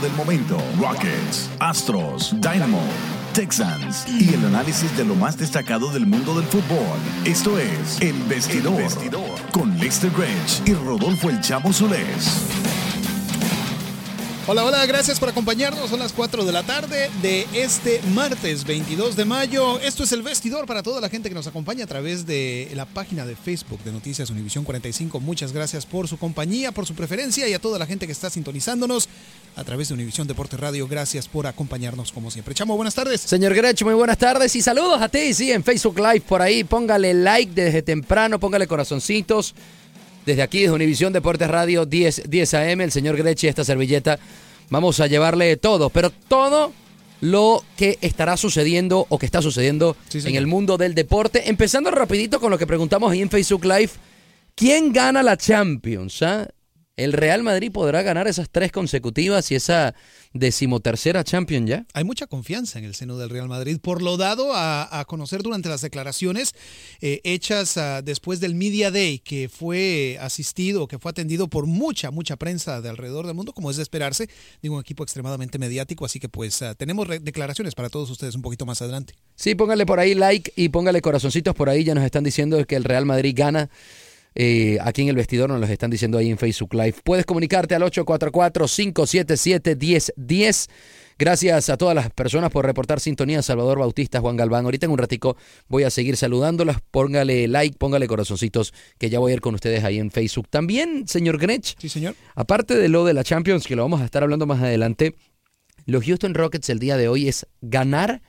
del momento, Rockets, Astros, Dynamo, Texans y el análisis de lo más destacado del mundo del fútbol. Esto es El Vestidor, con Lester Grange y Rodolfo El Chamo Zulés. Hola, hola, gracias por acompañarnos. Son las 4 de la tarde de este martes 22 de mayo. Esto es el vestidor para toda la gente que nos acompaña a través de la página de Facebook de Noticias Univisión 45. Muchas gracias por su compañía, por su preferencia y a toda la gente que está sintonizándonos a través de Univisión Deportes Radio. Gracias por acompañarnos como siempre. Chamo, buenas tardes. Señor Grech, muy buenas tardes y saludos a ti, sí, en Facebook Live por ahí. Póngale like desde temprano, póngale corazoncitos. Desde aquí, desde Univisión Deportes Radio 10, 10 AM, el señor Grechi, esta servilleta, vamos a llevarle todo, pero todo lo que estará sucediendo o que está sucediendo en el mundo del deporte. Empezando rapidito con lo que preguntamos ahí en Facebook Live. ¿Quién gana la Champions? Ah? ¿El Real Madrid podrá ganar esas tres consecutivas y esa decimotercera Champions ya? Hay mucha confianza en el seno del Real Madrid por lo dado a, conocer durante las declaraciones eh, hechas ah, después del Media Day que fue asistido, que fue atendido por mucha, mucha prensa de alrededor del mundo, como es de esperarse, digo, un equipo extremadamente mediático, así que pues ah, tenemos declaraciones para todos ustedes un poquito más adelante. Sí, póngale por ahí like y póngale corazoncitos por ahí, ya nos están diciendo que el Real Madrid gana eh, aquí en el vestidor nos los están diciendo ahí en Facebook Live. Puedes comunicarte al 844-577-1010. Gracias a todas las personas por reportar sintonía. Salvador Bautista, Juan Galván. Ahorita en un ratico voy a seguir saludándolas. Póngale like, póngale corazoncitos, que ya voy a ir con ustedes ahí en Facebook. También, señor Grech. Sí, señor. Aparte de lo de la Champions, que lo vamos a estar hablando más adelante, los Houston Rockets el día de hoy es ganar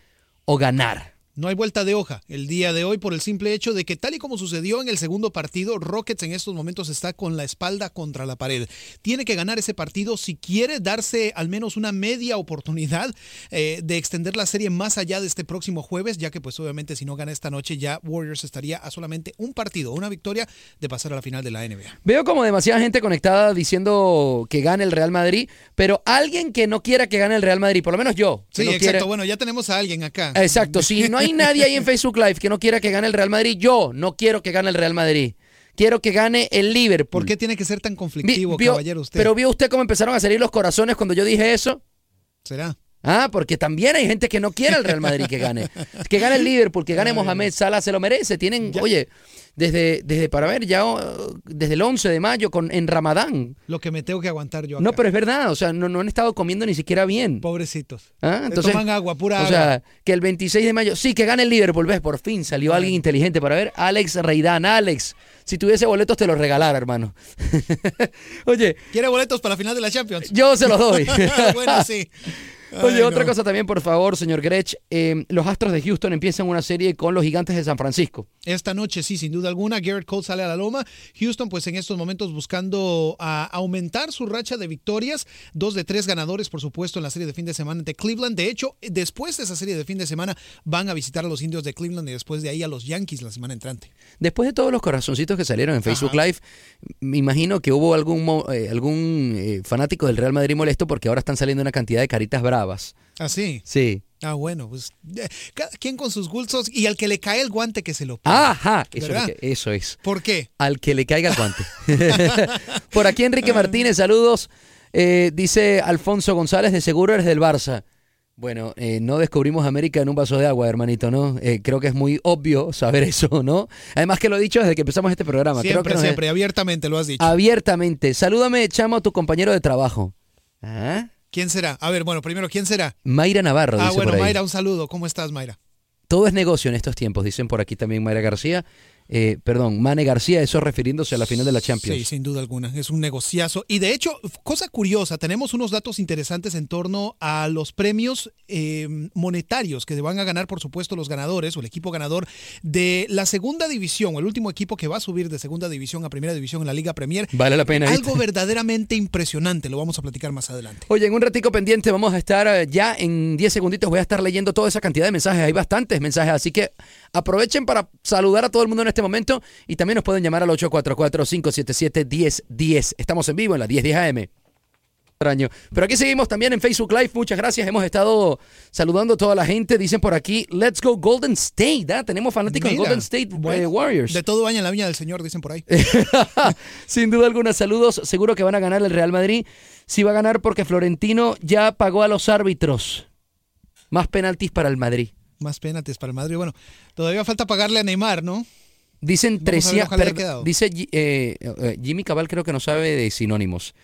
o ganar. No hay vuelta de hoja el día de hoy por el simple hecho de que tal y como sucedió en el segundo partido, Rockets en estos momentos está con la espalda contra la pared. Tiene que ganar ese partido si quiere darse al menos una media oportunidad eh, de extender la serie más allá de este próximo jueves, ya que pues obviamente si no gana esta noche ya Warriors estaría a solamente un partido, una victoria de pasar a la final de la NBA. Veo como demasiada gente conectada diciendo que gane el Real Madrid, pero alguien que no quiera que gane el Real Madrid, por lo menos yo. Sí, exacto. Bueno, ya tenemos a alguien acá. Exacto. Si no hay nadie ahí en Facebook Live que no quiera que gane el Real Madrid. Yo no quiero que gane el Real Madrid. Quiero que gane el Liverpool. ¿Por qué tiene que ser tan conflictivo, caballero usted? Pero vio usted cómo empezaron a salir los corazones cuando yo dije eso. ¿Será? Ah, porque también hay gente que no quiere el Real Madrid que gane. Que gane el Liverpool, que gane Mohamed Salah, se lo merece. Tienen, oye, desde, desde para ver, ya desde el 11 de mayo con, en Ramadán. Lo que me tengo que aguantar yo. Acá. No, pero es verdad, o sea, no, no han estado comiendo ni siquiera bien. Pobrecitos. ¿Ah? Entonces, toman agua, pura agua. O sea, que el 26 de mayo, sí, que gane el Liverpool, ves, por fin salió alguien inteligente para ver. Alex Reidán, Alex, si tuviese boletos te los regalara, hermano. Oye. ¿Quiere boletos para la final de la Champions? Yo se los doy. bueno, sí. Oye, Ay, otra no. cosa también, por favor, señor Grech. eh, los Astros de Houston empiezan una serie con los Gigantes de San Francisco. Esta noche, sí, sin duda alguna, Garrett Cole sale a la loma. Houston, pues en estos momentos buscando a aumentar su racha de victorias. Dos de tres ganadores, por supuesto, en la serie de fin de semana ante Cleveland. De hecho, después de esa serie de fin de semana, van a visitar a los indios de Cleveland y después de ahí a los Yankees la semana entrante. Después de todos los corazoncitos que salieron en Facebook Live, me imagino que hubo algún, eh, algún eh, fanático del Real Madrid molesto porque ahora están saliendo una cantidad de caritas bravas. Así. Sí. Ah, bueno, pues cada quien con sus gustos y al que le cae el guante que se lo ponga. Ajá, eso eso es. ¿Por qué? Al que le caiga el guante. Por aquí Enrique Martínez, saludos. Eh, dice Alfonso González, de seguro eres del Barça. Bueno, eh, no descubrimos América en un vaso de agua, hermanito, ¿no? Eh, creo que es muy obvio saber eso, ¿no? Además que lo he dicho desde que empezamos este programa. creo Siempre, que siempre, abiertamente lo has dicho. Abiertamente. Salúdame, chamo, a tu compañero de trabajo. ¿Ah? ¿Quién será? A ver, bueno, primero, ¿quién será? Mayra Navarro, Ah, dice bueno, por ahí. Mayra, un saludo. ¿Cómo estás, Mayra? Todo es negocio en estos tiempos, dicen por aquí también Mayra García. Eh, perdón, Mane García, eso refiriéndose a la final de la Champions. Sí, sin duda alguna. Es un negociazo. Y de hecho, cosa curiosa, tenemos unos datos interesantes en torno a los premios eh, monetarios que van a ganar, por supuesto, los ganadores o el equipo ganador de la segunda división, o el último equipo que va a subir de segunda división a primera división en la Liga Premier. Vale la pena. ¿viste? Algo verdaderamente impresionante, lo vamos a platicar más adelante. Oye, en un ratico pendiente vamos a estar eh, ya en 10 segunditos. Voy a estar leyendo toda esa cantidad de mensajes. Hay bastantes mensajes, así que aprovechen para saludar a todo el mundo en este momento y también nos pueden llamar al 844-577-1010. Estamos en vivo en la 1010 AM. Extraño. Pero aquí seguimos también en Facebook Live. Muchas gracias. Hemos estado saludando a toda la gente. Dicen por aquí, let's go Golden State. ¿ah? Tenemos fanáticos de Golden State eh, bueno, Warriors. De todo baña en la viña del Señor, dicen por ahí. Sin duda alguna, saludos. Seguro que van a ganar el Real Madrid. Sí va a ganar porque Florentino ya pagó a los árbitros. Más penaltis para el Madrid. Más penaltis para el Madrid. Bueno, todavía falta pagarle a Neymar, ¿no? Dicen Vamos a ver, trecia- ojalá haya per- quedado. dice Gi- eh, eh, Jimmy Cabal creo que no sabe de sinónimos.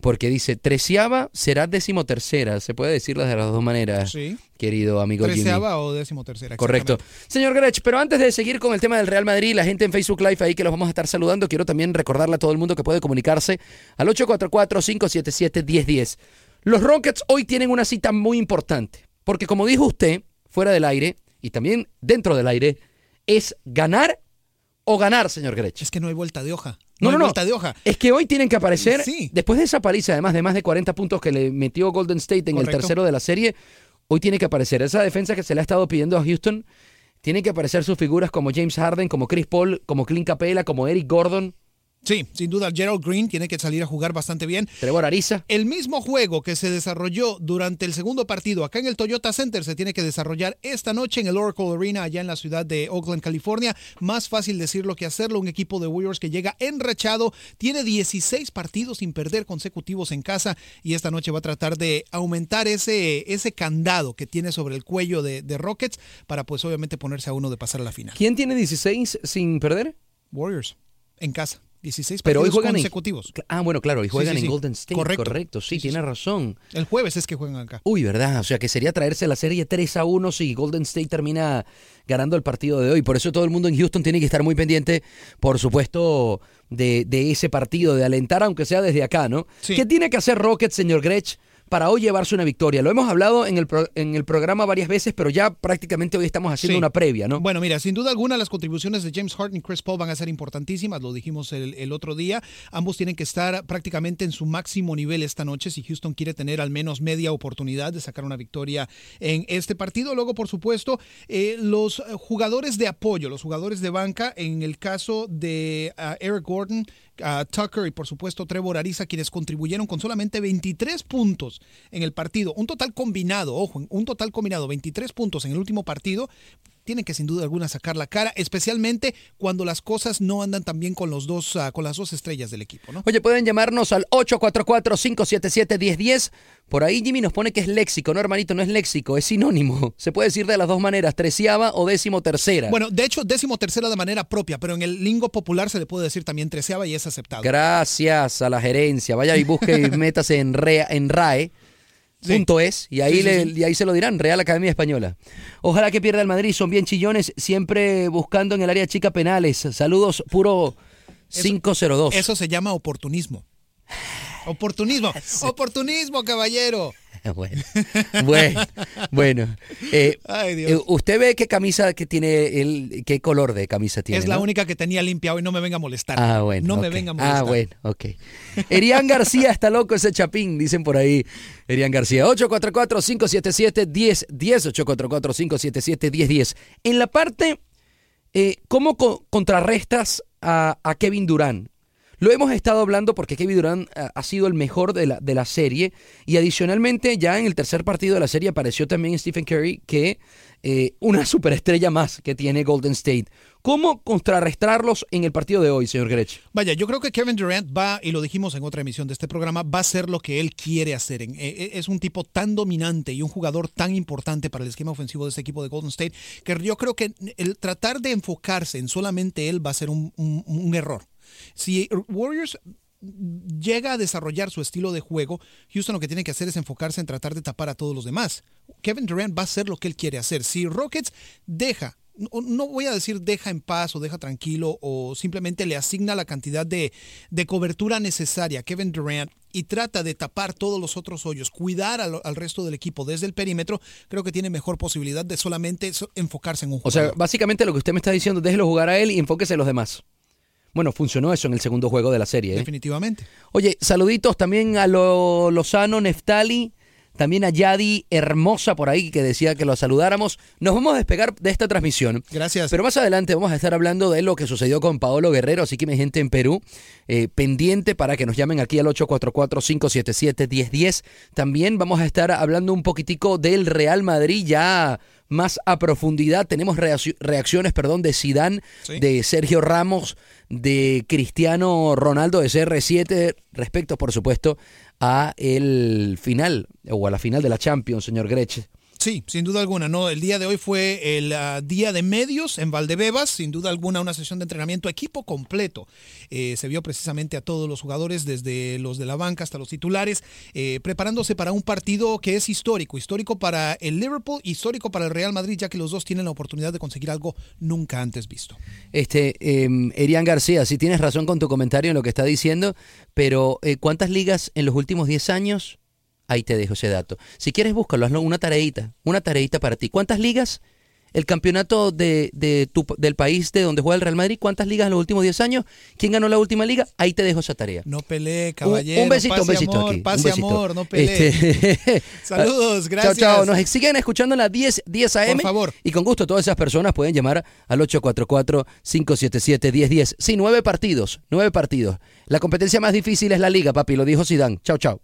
Porque dice, treceava será decimotercera. Se puede decirlo de las dos maneras, Sí. querido amigo Jimmy. Treceava o décimo tercera. Correcto. Señor Grech, pero antes de seguir con el tema del Real Madrid, la gente en Facebook Live ahí que los vamos a estar saludando, quiero también recordarle a todo el mundo que puede comunicarse al 844-577-1010. Los Rockets hoy tienen una cita muy importante, porque como dijo usted, fuera del aire y también dentro del aire, es ganar o ganar, señor Grech. Es que no hay vuelta de hoja. No, No, hay no. vuelta de hoja. Es que hoy tienen que aparecer, Sí. después de esa paliza, además de más de 40 puntos que le metió Golden State en el tercero de la serie, hoy tiene que aparecer esa defensa que se le ha estado pidiendo a Houston. Tienen que aparecer sus figuras como James Harden, como Chris Paul, como Clint Capela, como Eric Gordon, Sí, sin duda, Gerald Green tiene que salir a jugar bastante bien. Trevor Ariza. El mismo juego que se desarrolló durante el segundo partido acá en el Toyota Center se tiene que desarrollar esta noche en el Oracle Arena allá en la ciudad de Oakland, California. Más fácil decirlo que hacerlo. Un equipo de Warriors que llega enrachado, tiene 16 partidos sin perder consecutivos en casa y esta noche va a tratar de aumentar ese, ese candado que tiene sobre el cuello de, de Rockets para pues obviamente ponerse a uno de pasar a la final. ¿Quién tiene 16 sin perder? Warriors en casa. 16 Pero hoy juegan en- consecutivos. Ah, bueno, claro, y juegan sí, sí. en Golden State. Correcto. Correcto, sí, tiene razón. El jueves es que juegan acá. Uy, ¿verdad? O sea, que sería traerse la serie 3 a 1 si Golden State termina ganando el partido de hoy. Por eso todo el mundo en Houston tiene que estar muy pendiente, por supuesto, de, de ese partido, de alentar, aunque sea desde acá, ¿no? ¿Qué tiene que hacer Rockets, señor Grech, para hoy llevarse una victoria? Lo hemos hablado en el, pro- en el programa varias veces, pero ya prácticamente hoy estamos haciendo Sí. una previa, ¿no? Bueno, mira, sin duda alguna las contribuciones de James Harden y Chris Paul van a ser importantísimas, lo dijimos el, el otro día. Ambos tienen que estar prácticamente en su máximo nivel esta noche si Houston quiere tener al menos media oportunidad de sacar una victoria en este partido. Luego, por supuesto, eh, los jugadores de apoyo, los jugadores de banca, en el caso de ah, Eric Gordon, ah, Tucker y por supuesto Trevor Ariza, quienes contribuyeron con solamente 23 puntos en el partido. Un total combinado, ojo, un total combinado, 23 puntos en el último partido. Tienen que sin duda alguna sacar la cara, especialmente cuando las cosas no andan tan bien con los dos, ah, con las dos estrellas del equipo, ¿no? Oye, pueden llamarnos al 844-577-1010. Por ahí Jimmy nos pone que es léxico. No, hermanito, no es léxico, es sinónimo. Se puede decir de las dos maneras, treceava o décimo tercera. Bueno, de hecho, décimo tercera de manera propia, pero en el lingo popular se le puede decir también treceava y es aceptado. Gracias a la gerencia. Vaya y busque y métase en, REA, en RAE. Sí. Punto es, y ahí, Sí, le- sí. y ahí se lo dirán, Real Academia Española. Ojalá que pierda el Madrid, son bien chillones, siempre buscando en el área chica penales. Saludos, puro 502. Eso se llama oportunismo. Oportunismo. Oportunismo, caballero. bueno, bueno, bueno. Eh, Ay, Dios. eh, ¿Usted ve qué camisa que tiene, el, qué color de camisa tiene? es la no? única que tenía limpia hoy, no me venga a molestar. Ah, bueno. No me venga a molestar. Ah, bueno, ok. Erián García está loco ese chapín, dicen por ahí. Erián García, 844-577-1010, 844-577-1010. En la parte, eh, ¿cómo co- contrarrestas a, a Kevin Durán? Lo hemos estado hablando porque Kevin Durant ah, ha sido el mejor de la, de la serie y adicionalmente ya en el tercer partido de la serie apareció también Stephen Curry que eh, una superestrella más que tiene Golden State. ¿Cómo contrarrestarlos en el partido de hoy, señor Grech? Vaya, yo creo que Kevin Durant va, y lo dijimos en otra emisión de este programa, va a hacer lo que él quiere hacer. Eh, eh, Es un tipo tan dominante y un jugador tan importante para el esquema ofensivo de este equipo de Golden State que yo creo que el tratar de enfocarse en solamente él va a ser un- un error. Si Warriors llega a desarrollar su estilo de juego, Houston lo que tiene que hacer es enfocarse en tratar de tapar a todos los demás. Kevin Durant va a hacer lo que él quiere hacer. Si Rockets deja, no, voy a decir deja en paz o deja tranquilo o simplemente le asigna la cantidad de, de cobertura necesaria a Kevin Durant y trata de tapar todos los otros hoyos, cuidar al, al resto del equipo desde el perímetro, creo que tiene mejor posibilidad de solamente so- enfocarse en un O jugador. sea, básicamente lo que usted me está diciendo, déjelo jugar a él y enfóquese en los demás. Bueno, funcionó eso en el segundo juego de la serie. ¿eh? Definitivamente. Oye, saluditos también a lo Lozano Neftali, también a Yadi Hermosa por ahí que decía que lo saludáramos. Nos vamos a despegar de esta transmisión. Gracias. Pero más adelante vamos a estar hablando de lo que sucedió con Paolo Guerrero, así que mi gente en Perú, eh, pendiente para que nos llamen aquí al 844-577-1010. También vamos a estar hablando un poquitico del Real Madrid ya más a profundidad. Tenemos reaccio- reacciones, perdón, de Sidán, Sí. de Sergio Ramos, de Cristiano Ronaldo de CR7, respecto, por supuesto, a el final o a la final de la Champions, señor Grech. Sí, sin duda alguna. No, el día de hoy fue el ah, día de medios en Valdebebas, sin duda alguna una sesión de entrenamiento equipo completo. Eh, se vio precisamente a todos los jugadores, desde los de la banca hasta los titulares, eh, preparándose para un partido que es histórico, histórico para el Liverpool, histórico para el Real Madrid, ya que los dos tienen la oportunidad de conseguir algo nunca antes visto. Este, eh, Erián García, si tienes razón con tu comentario en lo que está diciendo, pero eh, ¿cuántas ligas en los últimos 10 años? Ahí te dejo ese dato. Si quieres, búscalo, hazlo una tareita, una tareita para ti. ¿Cuántas ligas? El campeonato de, de tu- del país de donde juega el Real Madrid, ¿cuántas ligas en los últimos 10 años? ¿Quién ganó la última liga? Ahí te dejo esa tarea. No pelee, Un- caballero. un besito, pase un besito amor, aquí. un Pase besito. amor, no pelee. Este- Saludos, gracias. Chao, chao. Nos siguen escuchando en las 10, 10 AM. Por favor. Y con gusto todas esas personas pueden llamar al 844-577-1010. Sí, nueve partidos, nueve partidos. La competencia más difícil es la liga, papi, lo dijo Zidane. Chao, chao.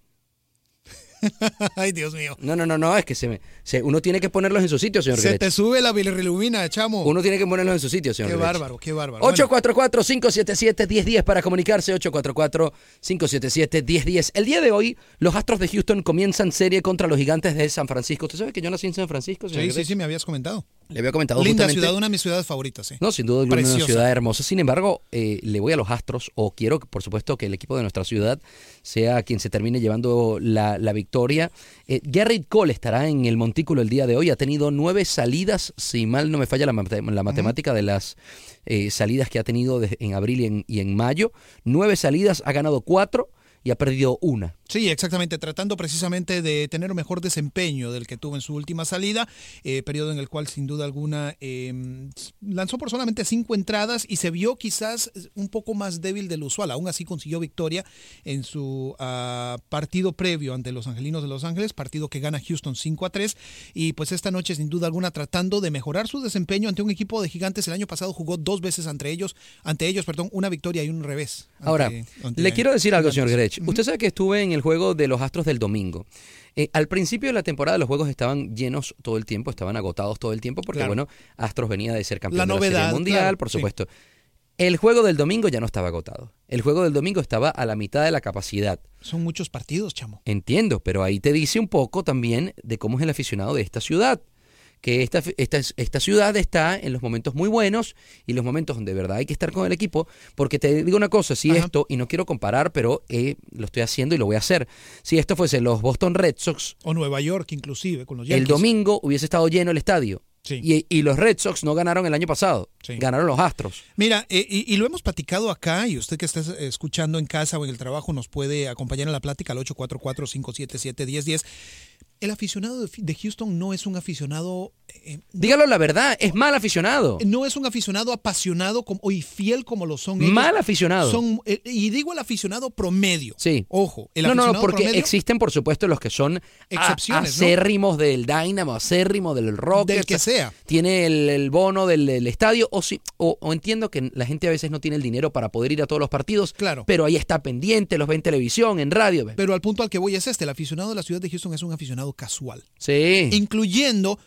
Ay, Dios mío. No, no, no, no, es que se me, se- uno tiene que ponerlos en su sitio, señor Se te sube la bilirrubina, chamo. Uno tiene que ponerlos en su sitio, señor Qué bárbaro, qué bárbaro. Bueno. 844-577-1010 para comunicarse, 844-577-1010. El día de hoy, los Astros de Houston comienzan serie contra los Gigantes de San Francisco. ¿Usted sabe que yo nací en San Francisco, señor Sí, sí, sí, me habías comentado. Le había comentado Linda justamente- ciudad, una de mis ciudades favoritas, sí. No, sin duda alguna una ciudad hermosa. Sin embargo, eh, le voy a los Astros o quiero, por supuesto, que el equipo de nuestra ciudad sea quien se termine llevando la, la victoria. Eh, Garrett Cole estará en el montículo el día de hoy. Ha tenido nueve salidas, si mal no me falla la, mate- la matemática de las eh, salidas que ha tenido de- en abril y en, y en mayo. Nueve salidas, ha ganado cuatro y ha perdido una. Sí, exactamente, tratando precisamente de tener un mejor desempeño del que tuvo en su última salida, eh, periodo en el cual sin duda alguna eh, lanzó por solamente cinco entradas y se vio quizás un poco más débil del usual, aún así consiguió victoria en su ah, partido previo ante los Angelinos de Los Ángeles, partido que gana Houston 5 a 3 y pues esta noche sin duda alguna tratando de mejorar su desempeño ante un equipo de gigantes, el año pasado jugó dos veces ante ellos, ante ellos, perdón, una victoria y un revés. ante- Ahora, ante le quiero decir algo, señor. Grech. Usted sabe que estuve en el juego de los Astros del domingo. Eh, al principio de la temporada los juegos estaban llenos todo el tiempo, estaban agotados todo el tiempo, porque Claro. bueno, Astros venía de ser campeón La de la novedad, Serie Mundial, claro, por sí. supuesto. El juego del domingo ya no estaba agotado. El juego del domingo estaba a la mitad de la capacidad. Son muchos partidos, chamo. Entiendo, pero ahí te dice un poco también de cómo es el aficionado de esta ciudad. Que esta, esta, esta ciudad está en los momentos muy buenos y los momentos donde de verdad hay que estar con el equipo. Porque te digo una cosa, si Ajá. esto, y no quiero comparar, pero eh, lo estoy haciendo y lo voy a hacer. Si esto fuese los Boston Red Sox, O Nueva York, inclusive, con los el Yankees. domingo hubiese estado lleno el estadio. Sí. Y, y los Red Sox no ganaron el año pasado, Sí. ganaron los Astros. Mira, eh, y, y lo hemos platicado acá, y usted que está escuchando en casa o en el trabajo nos puede acompañar en la plática al 844-577-1010. El aficionado de Houston no es un aficionado... Eh, Dígalo la verdad, es mal aficionado. No es un aficionado apasionado como, y fiel como lo son ellos. Mal aficionado. Son, eh, y digo el aficionado promedio. Sí. Ojo. El no, no, porque existen, por supuesto, los que son excepciones, acérrimos del Dynamo, acérrimo del Rock. Del que sea. Tiene el, bono del, estadio. O, sí, o, entiendo que la gente a veces no tiene el dinero para poder ir a todos los partidos. Claro. Pero ahí está pendiente, los ve en televisión, en radio. Pero al punto al que voy es este. El aficionado de la ciudad de Houston es un aficionado casual. Sí. Incluyendo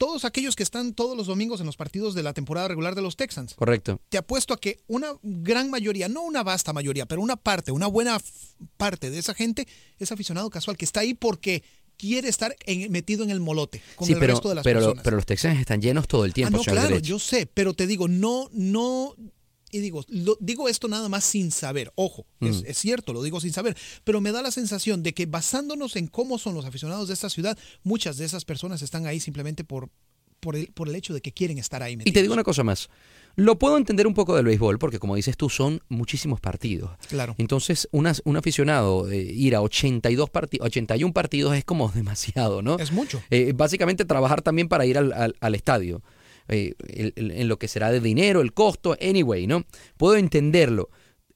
todos aquellos que están todos los domingos en los partidos de la temporada regular de los Texans. Correcto. Te apuesto a que una gran mayoría, no una vasta mayoría, pero una parte, una buena parte de esa gente es aficionado casual que está ahí porque quiere estar metido en el molote con el resto de las pero, personas. Pero los Texans están llenos todo el tiempo. Ah, no, claro, yo sé, pero te digo, no, no, y digo, digo esto nada más sin saber, ojo, mm. es, cierto, lo digo sin saber, pero me da la sensación de que basándonos en cómo son los aficionados de esta ciudad, muchas de esas personas están ahí simplemente por, por, el, por el hecho de que quieren estar ahí. Y te digo una cosa más, lo puedo entender un poco del béisbol, porque como dices tú, son muchísimos partidos. Claro. Entonces, un aficionado eh, ir a 82 partidos, 81 partidos es como demasiado, ¿no? Es mucho. Eh, básicamente trabajar también para ir al, al estadio. Eh, en lo que será de dinero, el costo, anyway, ¿no? Puedo entenderlo.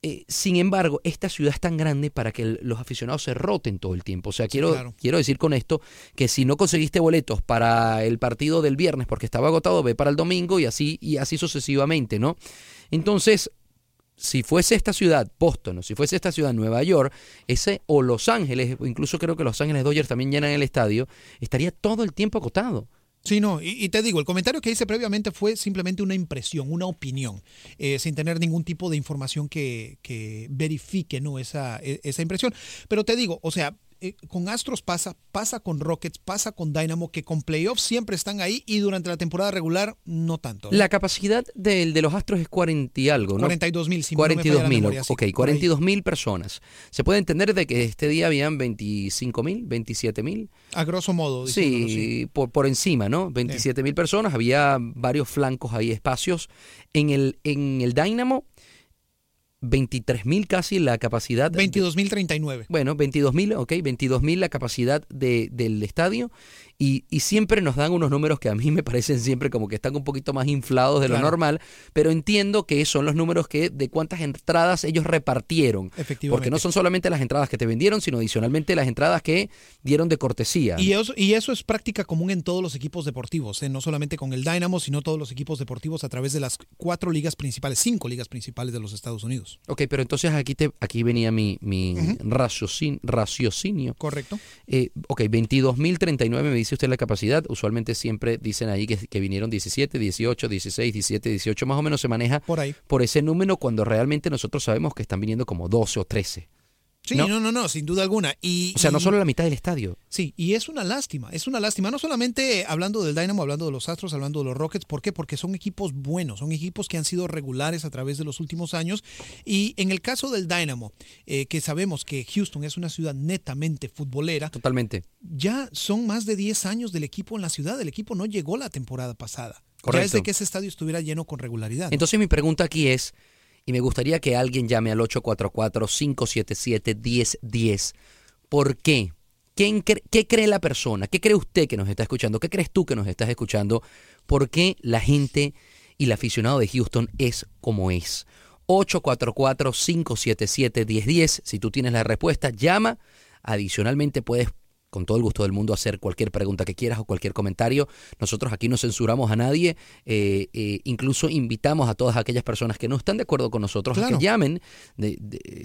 Eh, sin embargo, esta ciudad es tan grande para que los aficionados se roten todo el tiempo. O sea, quiero, quiero decir con esto que si no conseguiste boletos para el partido del viernes porque estaba agotado, ve para el domingo y así, y así sucesivamente, ¿no? Entonces, si fuese esta ciudad, Boston, o si fuese esta ciudad, Nueva York, ese o Los Ángeles, incluso creo que Los Ángeles Dodgers también llenan el estadio, estaría todo el tiempo acotado. Sí, no, y, te digo, el comentario que hice previamente fue simplemente una impresión, una opinión, eh, sin tener ningún tipo de información que, que verifique ¿no? esa, e, esa impresión. Pero te digo, o sea, eh, con Astros pasa, pasa con Rockets, pasa con Dynamo, que con playoffs siempre están ahí y durante la temporada regular no tanto. La capacidad del de los Astros es 40 y algo, ¿no? 42 mil, 42 mil, ok, 42 mil personas. Se puede entender de que este día habían 25 mil, 27 mil. A grosso modo. Sí, Por, por encima, ¿no? 27 mil personas, había varios flancos ahí, espacios. En el, en el Dynamo 23.000 casi la capacidad. 22.039. Bueno, 22.000, ok, 22.000 la capacidad de, del estadio y, siempre nos dan unos números que a mí me parecen siempre como que están un poquito más inflados de lo normal, pero entiendo que son los números que de cuántas entradas ellos repartieron. Porque no son solamente las entradas que te vendieron, sino adicionalmente las entradas que dieron de cortesía. Y eso, y eso es práctica común en todos los equipos deportivos, ¿eh? no solamente con el Dynamo, sino todos los equipos deportivos a través de las cuatro ligas principales, cinco ligas principales de los Estados Unidos. Ok, pero entonces aquí, te, aquí venía mi, mi raciocinio. Correcto. Eh, ok, 22.039 me dice usted la capacidad, usualmente siempre dicen ahí que, vinieron 17, 18, 16, 17, 18, más o menos se maneja por, ahí. por ese número cuando realmente nosotros sabemos que están viniendo como 12 o 13. Sí, no, no, no, sin duda alguna. Y, o sea, no solo la mitad del estadio. Sí, y es una lástima, es una lástima. No solamente hablando del Dynamo, hablando de los Astros, hablando de los Rockets. ¿Por qué? Porque son equipos buenos, son equipos que han sido regulares a través de los últimos años. Y en el caso del Dynamo, eh, que sabemos que Houston es una ciudad netamente futbolera. Totalmente. Ya son más de 10 años del equipo en la ciudad. El equipo no llegó la temporada pasada. Correcto. Ya es de que ese estadio estuviera lleno con regularidad. Entonces mi pregunta aquí es y me gustaría que alguien llame al 844-577-1010. ¿Por qué? ¿Qué, ¿Qué cree la persona? ¿Qué cree usted que nos está escuchando? ¿Qué crees tú que nos estás escuchando? ¿Por qué la gente y el aficionado de Houston es como es? 844-577-1010. Si tú tienes la respuesta, llama. Adicionalmente puedes con todo el gusto del mundo hacer cualquier pregunta que quieras o cualquier comentario. Nosotros aquí no censuramos a nadie, eh, eh, incluso invitamos a todas aquellas personas que no están de acuerdo con nosotros a que llamen,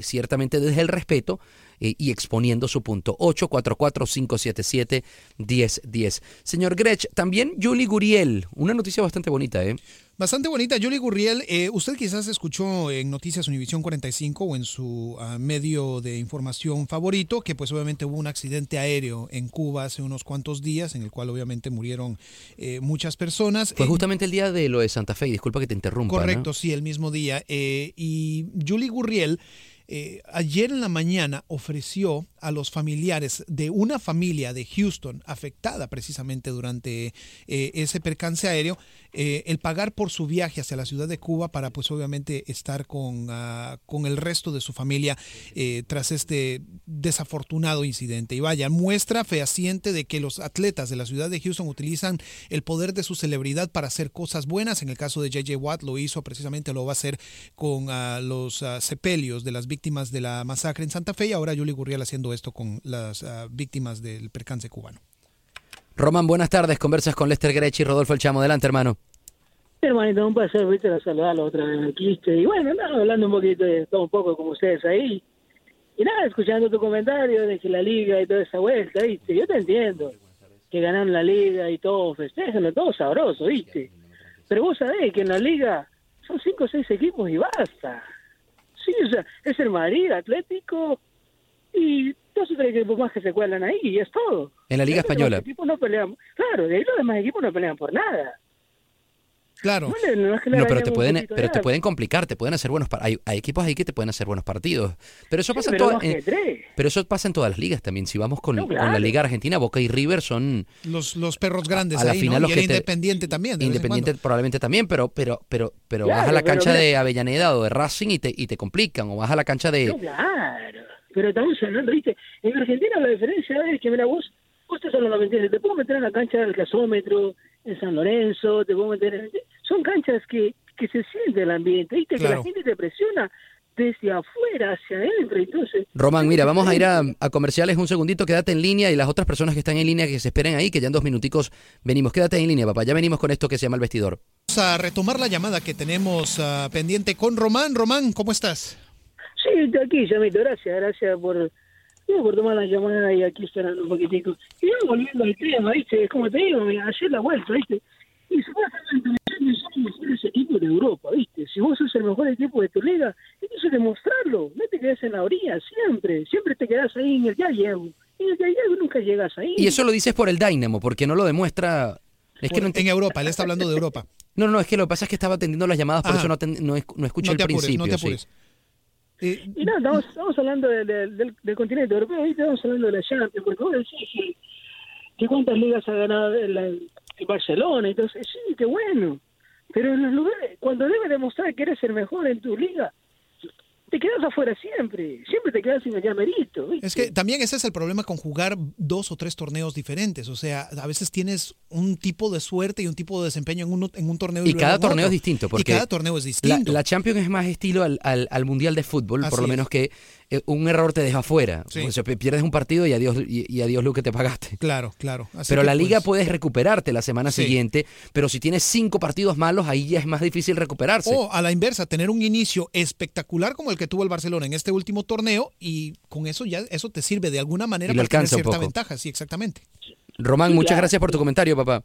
ciertamente desde el respeto eh, y exponiendo su punto. 844-577-1010. Señor Grech, también Julie Guriel, una noticia bastante bonita, ¿eh? Bastante bonita. Julie Gurriel, eh, usted quizás escuchó en Noticias Univisión 45 o en su ah, medio de información favorito que pues obviamente hubo un accidente aéreo en Cuba hace unos cuantos días en el cual obviamente murieron eh, muchas personas. Fue justamente el día de lo de Santa Fe, disculpa que te interrumpa. Correcto, sí, el mismo día. Y Julie Gurriel eh, ayer en la mañana ofreció a los familiares de una familia de Houston afectada precisamente durante eh, ese percance aéreo eh, el pagar por su viaje hacia la ciudad de Cuba para pues obviamente estar con, ah, con el resto de su familia tras este desafortunado incidente. Y vaya, muestra fehaciente de que los atletas de la ciudad de Houston utilizan el poder de su celebridad para hacer cosas buenas. En el caso de JJ Watt lo hizo precisamente, lo va a hacer con ah, los ah, sepelios de las víctimas de la masacre en Santa Fe y ahora Yuli Gurriel haciendo esto con las víctimas del percance cubano. Roman, buenas tardes. Conversas con Lester Grech y Rodolfo El Chamo. Adelante, hermano. Hermanito, un placer, viste, a saludarlo otra vez aquí. Y bueno, nada, hablando un poquito de todo un poco como ustedes ahí. Y nada, escuchando tu comentario de que la liga y toda esa vuelta, viste. Yo te entiendo. Que ganaron la liga y todo, festejan, todo sabroso, viste. Pero vos sabés que en la liga son cinco o seis equipos y basta. Sí, o sea, es el Madrid, Atlético y dos o tres equipos más que se cuelan ahí y es todo. En la Liga Española. Los equipos no pelean, claro, de ahí los demás equipos no pelean por nada. Claro. No, es que le No, pero te pueden, pero te pueden complicar, te pueden hacer buenos hay, hay equipos ahí que te pueden hacer buenos partidos. Pero eso Sí, pasa en todas pero eso pasa en todas las ligas también. Si vamos con, No, con la. Liga Argentina, Boca y River son Los, los perros grandes a la ahí, final ¿no? los Y que el te- Independiente también. Independiente probablemente también, pero pero pero pero Claro, vas a la cancha de Avellaneda o de Racing y te y te complican o vas a la cancha de No, claro. Pero estamos hablando, viste, en Argentina la diferencia es que, mira, vos, vos te solo lo entiendes, te puedo meter en la cancha del gasómetro, en San Lorenzo, te puedo meter en... Son canchas que, que se siente el ambiente, viste, que la gente te presiona desde afuera hacia adentro, entonces... Román, mira, vamos a ir a, a comerciales un segundito, quédate en línea y las otras personas que están en línea que se esperen ahí, que ya en dos minuticos venimos. Quédate en línea, papá, ya venimos con esto que se llama el vestidor. Vamos a retomar la llamada que tenemos ah, pendiente con Román. Román, ¿cómo estás? Sí, estoy aquí, Llamito, gracias, gracias por, por tomar la llamada y aquí esperando un poquitico. Y volviendo al tema, ¿viste? Como te digo, ayer la vuelta, ¿viste? Y supuestamente nosotros somos los mejores equipos de Europa, ¿viste? Si vos sos el mejor equipo de tu liga, entonces demostrarlo. No te quedes en la orilla, siempre. Siempre te quedas ahí en el ya llego. En el ya llego nunca llegas ahí. Y eso lo dices por el Dynamo, porque no lo demuestra. Es que no, en Europa, él está hablando de Europa. no, no, es que lo que pasa es que estaba atendiendo las llamadas, por Ah. eso no, aten- no, no escuché no el te apures, principio. no te sí. apures. Eh, Y nada, estamos, estamos hablando del, del, del- del continente europeo, ¿viste? Estamos hablando de la Champions, porque vos decís que, que cuántas ligas ha ganado el, el Barcelona, entonces sí, qué bueno. Pero en los lugares, cuando debes demostrar que eres el mejor en tu liga, te quedas afuera siempre, siempre te quedas sin el llamerito. ¿viste? Es que también ese es el problema con jugar dos o tres torneos diferentes. O sea, a veces tienes un tipo de suerte y un tipo de desempeño en, uno, en un torneo. Y cada en torneo otro. es distinto, porque y cada torneo es La, distinto. la Champions es más estilo al, al- al Mundial de Fútbol, Así por lo es. menos que un error te deja fuera. Sí. O sea, pi- pierdes un partido y adiós, y, y adiós lo que te pagaste. Claro, claro. Así pero la liga pues, puedes recuperarte la semana Sí. siguiente, pero si tienes cinco partidos malos, ahí ya es más difícil recuperarse. O a la inversa, tener un inicio espectacular como el que tuvo el Barcelona en este último torneo y con eso ya eso te sirve de alguna manera Y para tener cierta poco. ventaja. Sí, exactamente. Román, muchas claro. gracias por tu comentario, papá.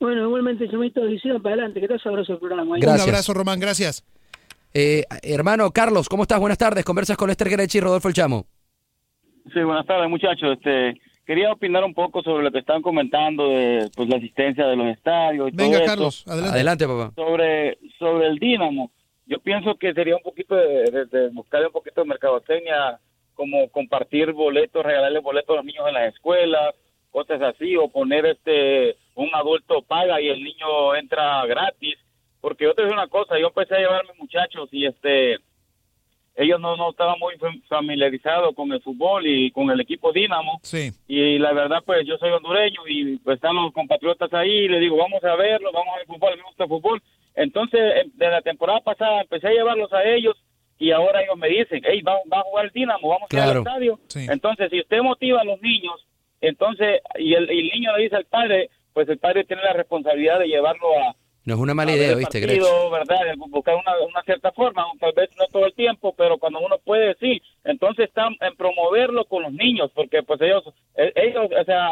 Bueno, igualmente, Chamito, y sigan para adelante, que está sabroso el programa. ¿eh? Gracias. Un abrazo, Román. Gracias. Eh, hermano Carlos, ¿cómo estás? Buenas tardes. Conversas con Lester Grechi y Rodolfo El Chamo. Sí, buenas tardes, muchachos. Este, quería opinar un poco sobre lo que están comentando de pues, la asistencia de los estadios y Venga, todo Carlos, adelante. Adelante, papá. Sobre, sobre el Dínamo, yo pienso que sería un poquito de, de- de buscar un poquito de mercadotecnia, como compartir boletos, regalarle boletos a los niños en las escuelas, cosas así, o poner este un adulto paga y el niño entra gratis. Porque yo te digo una cosa, yo empecé a llevar a mis muchachos y este ellos no, no estaban muy fam- familiarizados con el fútbol y con el equipo Dínamo Sí. y la verdad pues yo soy hondureño y pues están los compatriotas ahí y le digo vamos a verlo, vamos a ver fútbol, me gusta el fútbol. Entonces eh, de la temporada pasada empecé a llevarlos a ellos y ahora ellos me dicen, hey, va, va a jugar el Dinamo, vamos a ir al estadio. Sí. Entonces si usted motiva a los niños, entonces y el, y el niño le dice al padre, pues el padre tiene la responsabilidad de llevarlo a, No es una mala idea, ¿viste, partido, ¿verdad? Buscar una, una cierta forma, tal vez no todo el tiempo, pero cuando uno puede, sí. Entonces están en promoverlo con los niños, porque pues ellos, eh, ellos, o sea,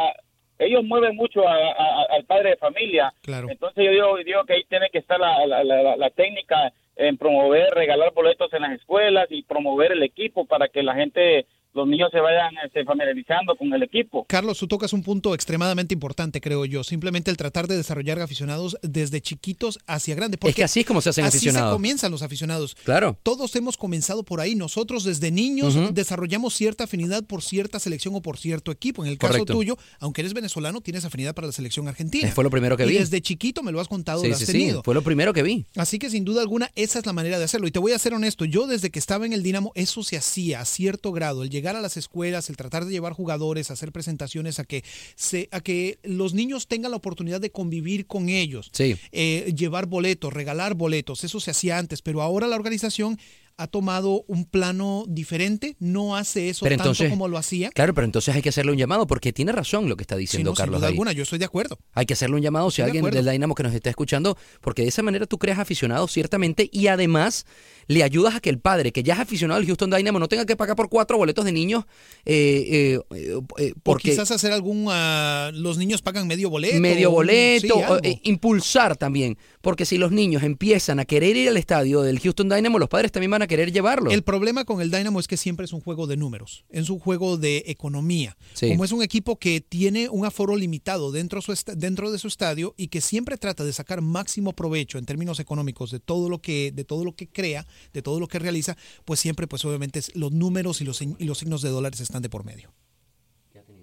ellos mueven mucho a- a- al padre de familia. Claro. Entonces yo digo, digo que ahí tiene que estar la, la, la- la técnica en promover, regalar boletos en las escuelas y promover el equipo para que la gente los niños se vayan este, familiarizando con el equipo. Carlos, tú tocas un punto extremadamente importante, creo yo. Simplemente el tratar de desarrollar aficionados desde chiquitos hacia grandes. Es que así es como se hacen así aficionados. se comienzan los aficionados. Claro. Todos hemos comenzado por ahí. Nosotros desde niños desarrollamos cierta afinidad por cierta selección o por cierto equipo. En el caso Correcto. tuyo, aunque eres venezolano, tienes afinidad para la selección argentina. Eh, fue lo primero que y vi. desde chiquito me lo has contado, Sí, lo has sí, sí, tenido. fue lo primero que vi. Así que sin duda alguna esa es la manera de hacerlo. Y te voy a ser honesto, yo desde que estaba en el Dinamo eso se hacía a cierto grado, el llegar a las escuelas, el tratar de llevar jugadores, hacer presentaciones, a que se, a que los niños tengan la oportunidad de convivir con ellos, Sí. Eh, llevar boletos, regalar boletos, eso se hacía antes, pero ahora la organización ha tomado un plano diferente, no hace eso Pero tanto entonces- como lo hacía. Claro, pero entonces hay que hacerle un llamado porque tiene razón lo que está Sí, diciendo no, sin Carlos duda ahí. alguna, yo estoy de acuerdo. Hay que hacerle un llamado si Estoy de alguien del Dynamo que nos está escuchando, porque de esa manera tú creas aficionados ciertamente y además le ayudas a que el padre, que ya es aficionado al Houston Dynamo, no tenga que pagar por cuatro boletos de niños eh, eh, eh, eh, O porque quizás hacer algún, ah, los niños pagan medio boleto. medio un- boleto, sí, o, eh, impulsar también, porque si los niños empiezan a querer ir al estadio del Houston Dynamo, los padres también van a querer llevarlo. El problema con el Dynamo es que siempre es un juego de números, es un juego de economía. Sí. Como es un equipo que tiene un aforo limitado dentro, su dentro de su estadio y que siempre trata de sacar máximo provecho en términos económicos de todo lo que, de todo lo que crea, de todo lo que realiza, pues siempre, pues obviamente los números y los, y los signos de dólares están de por medio.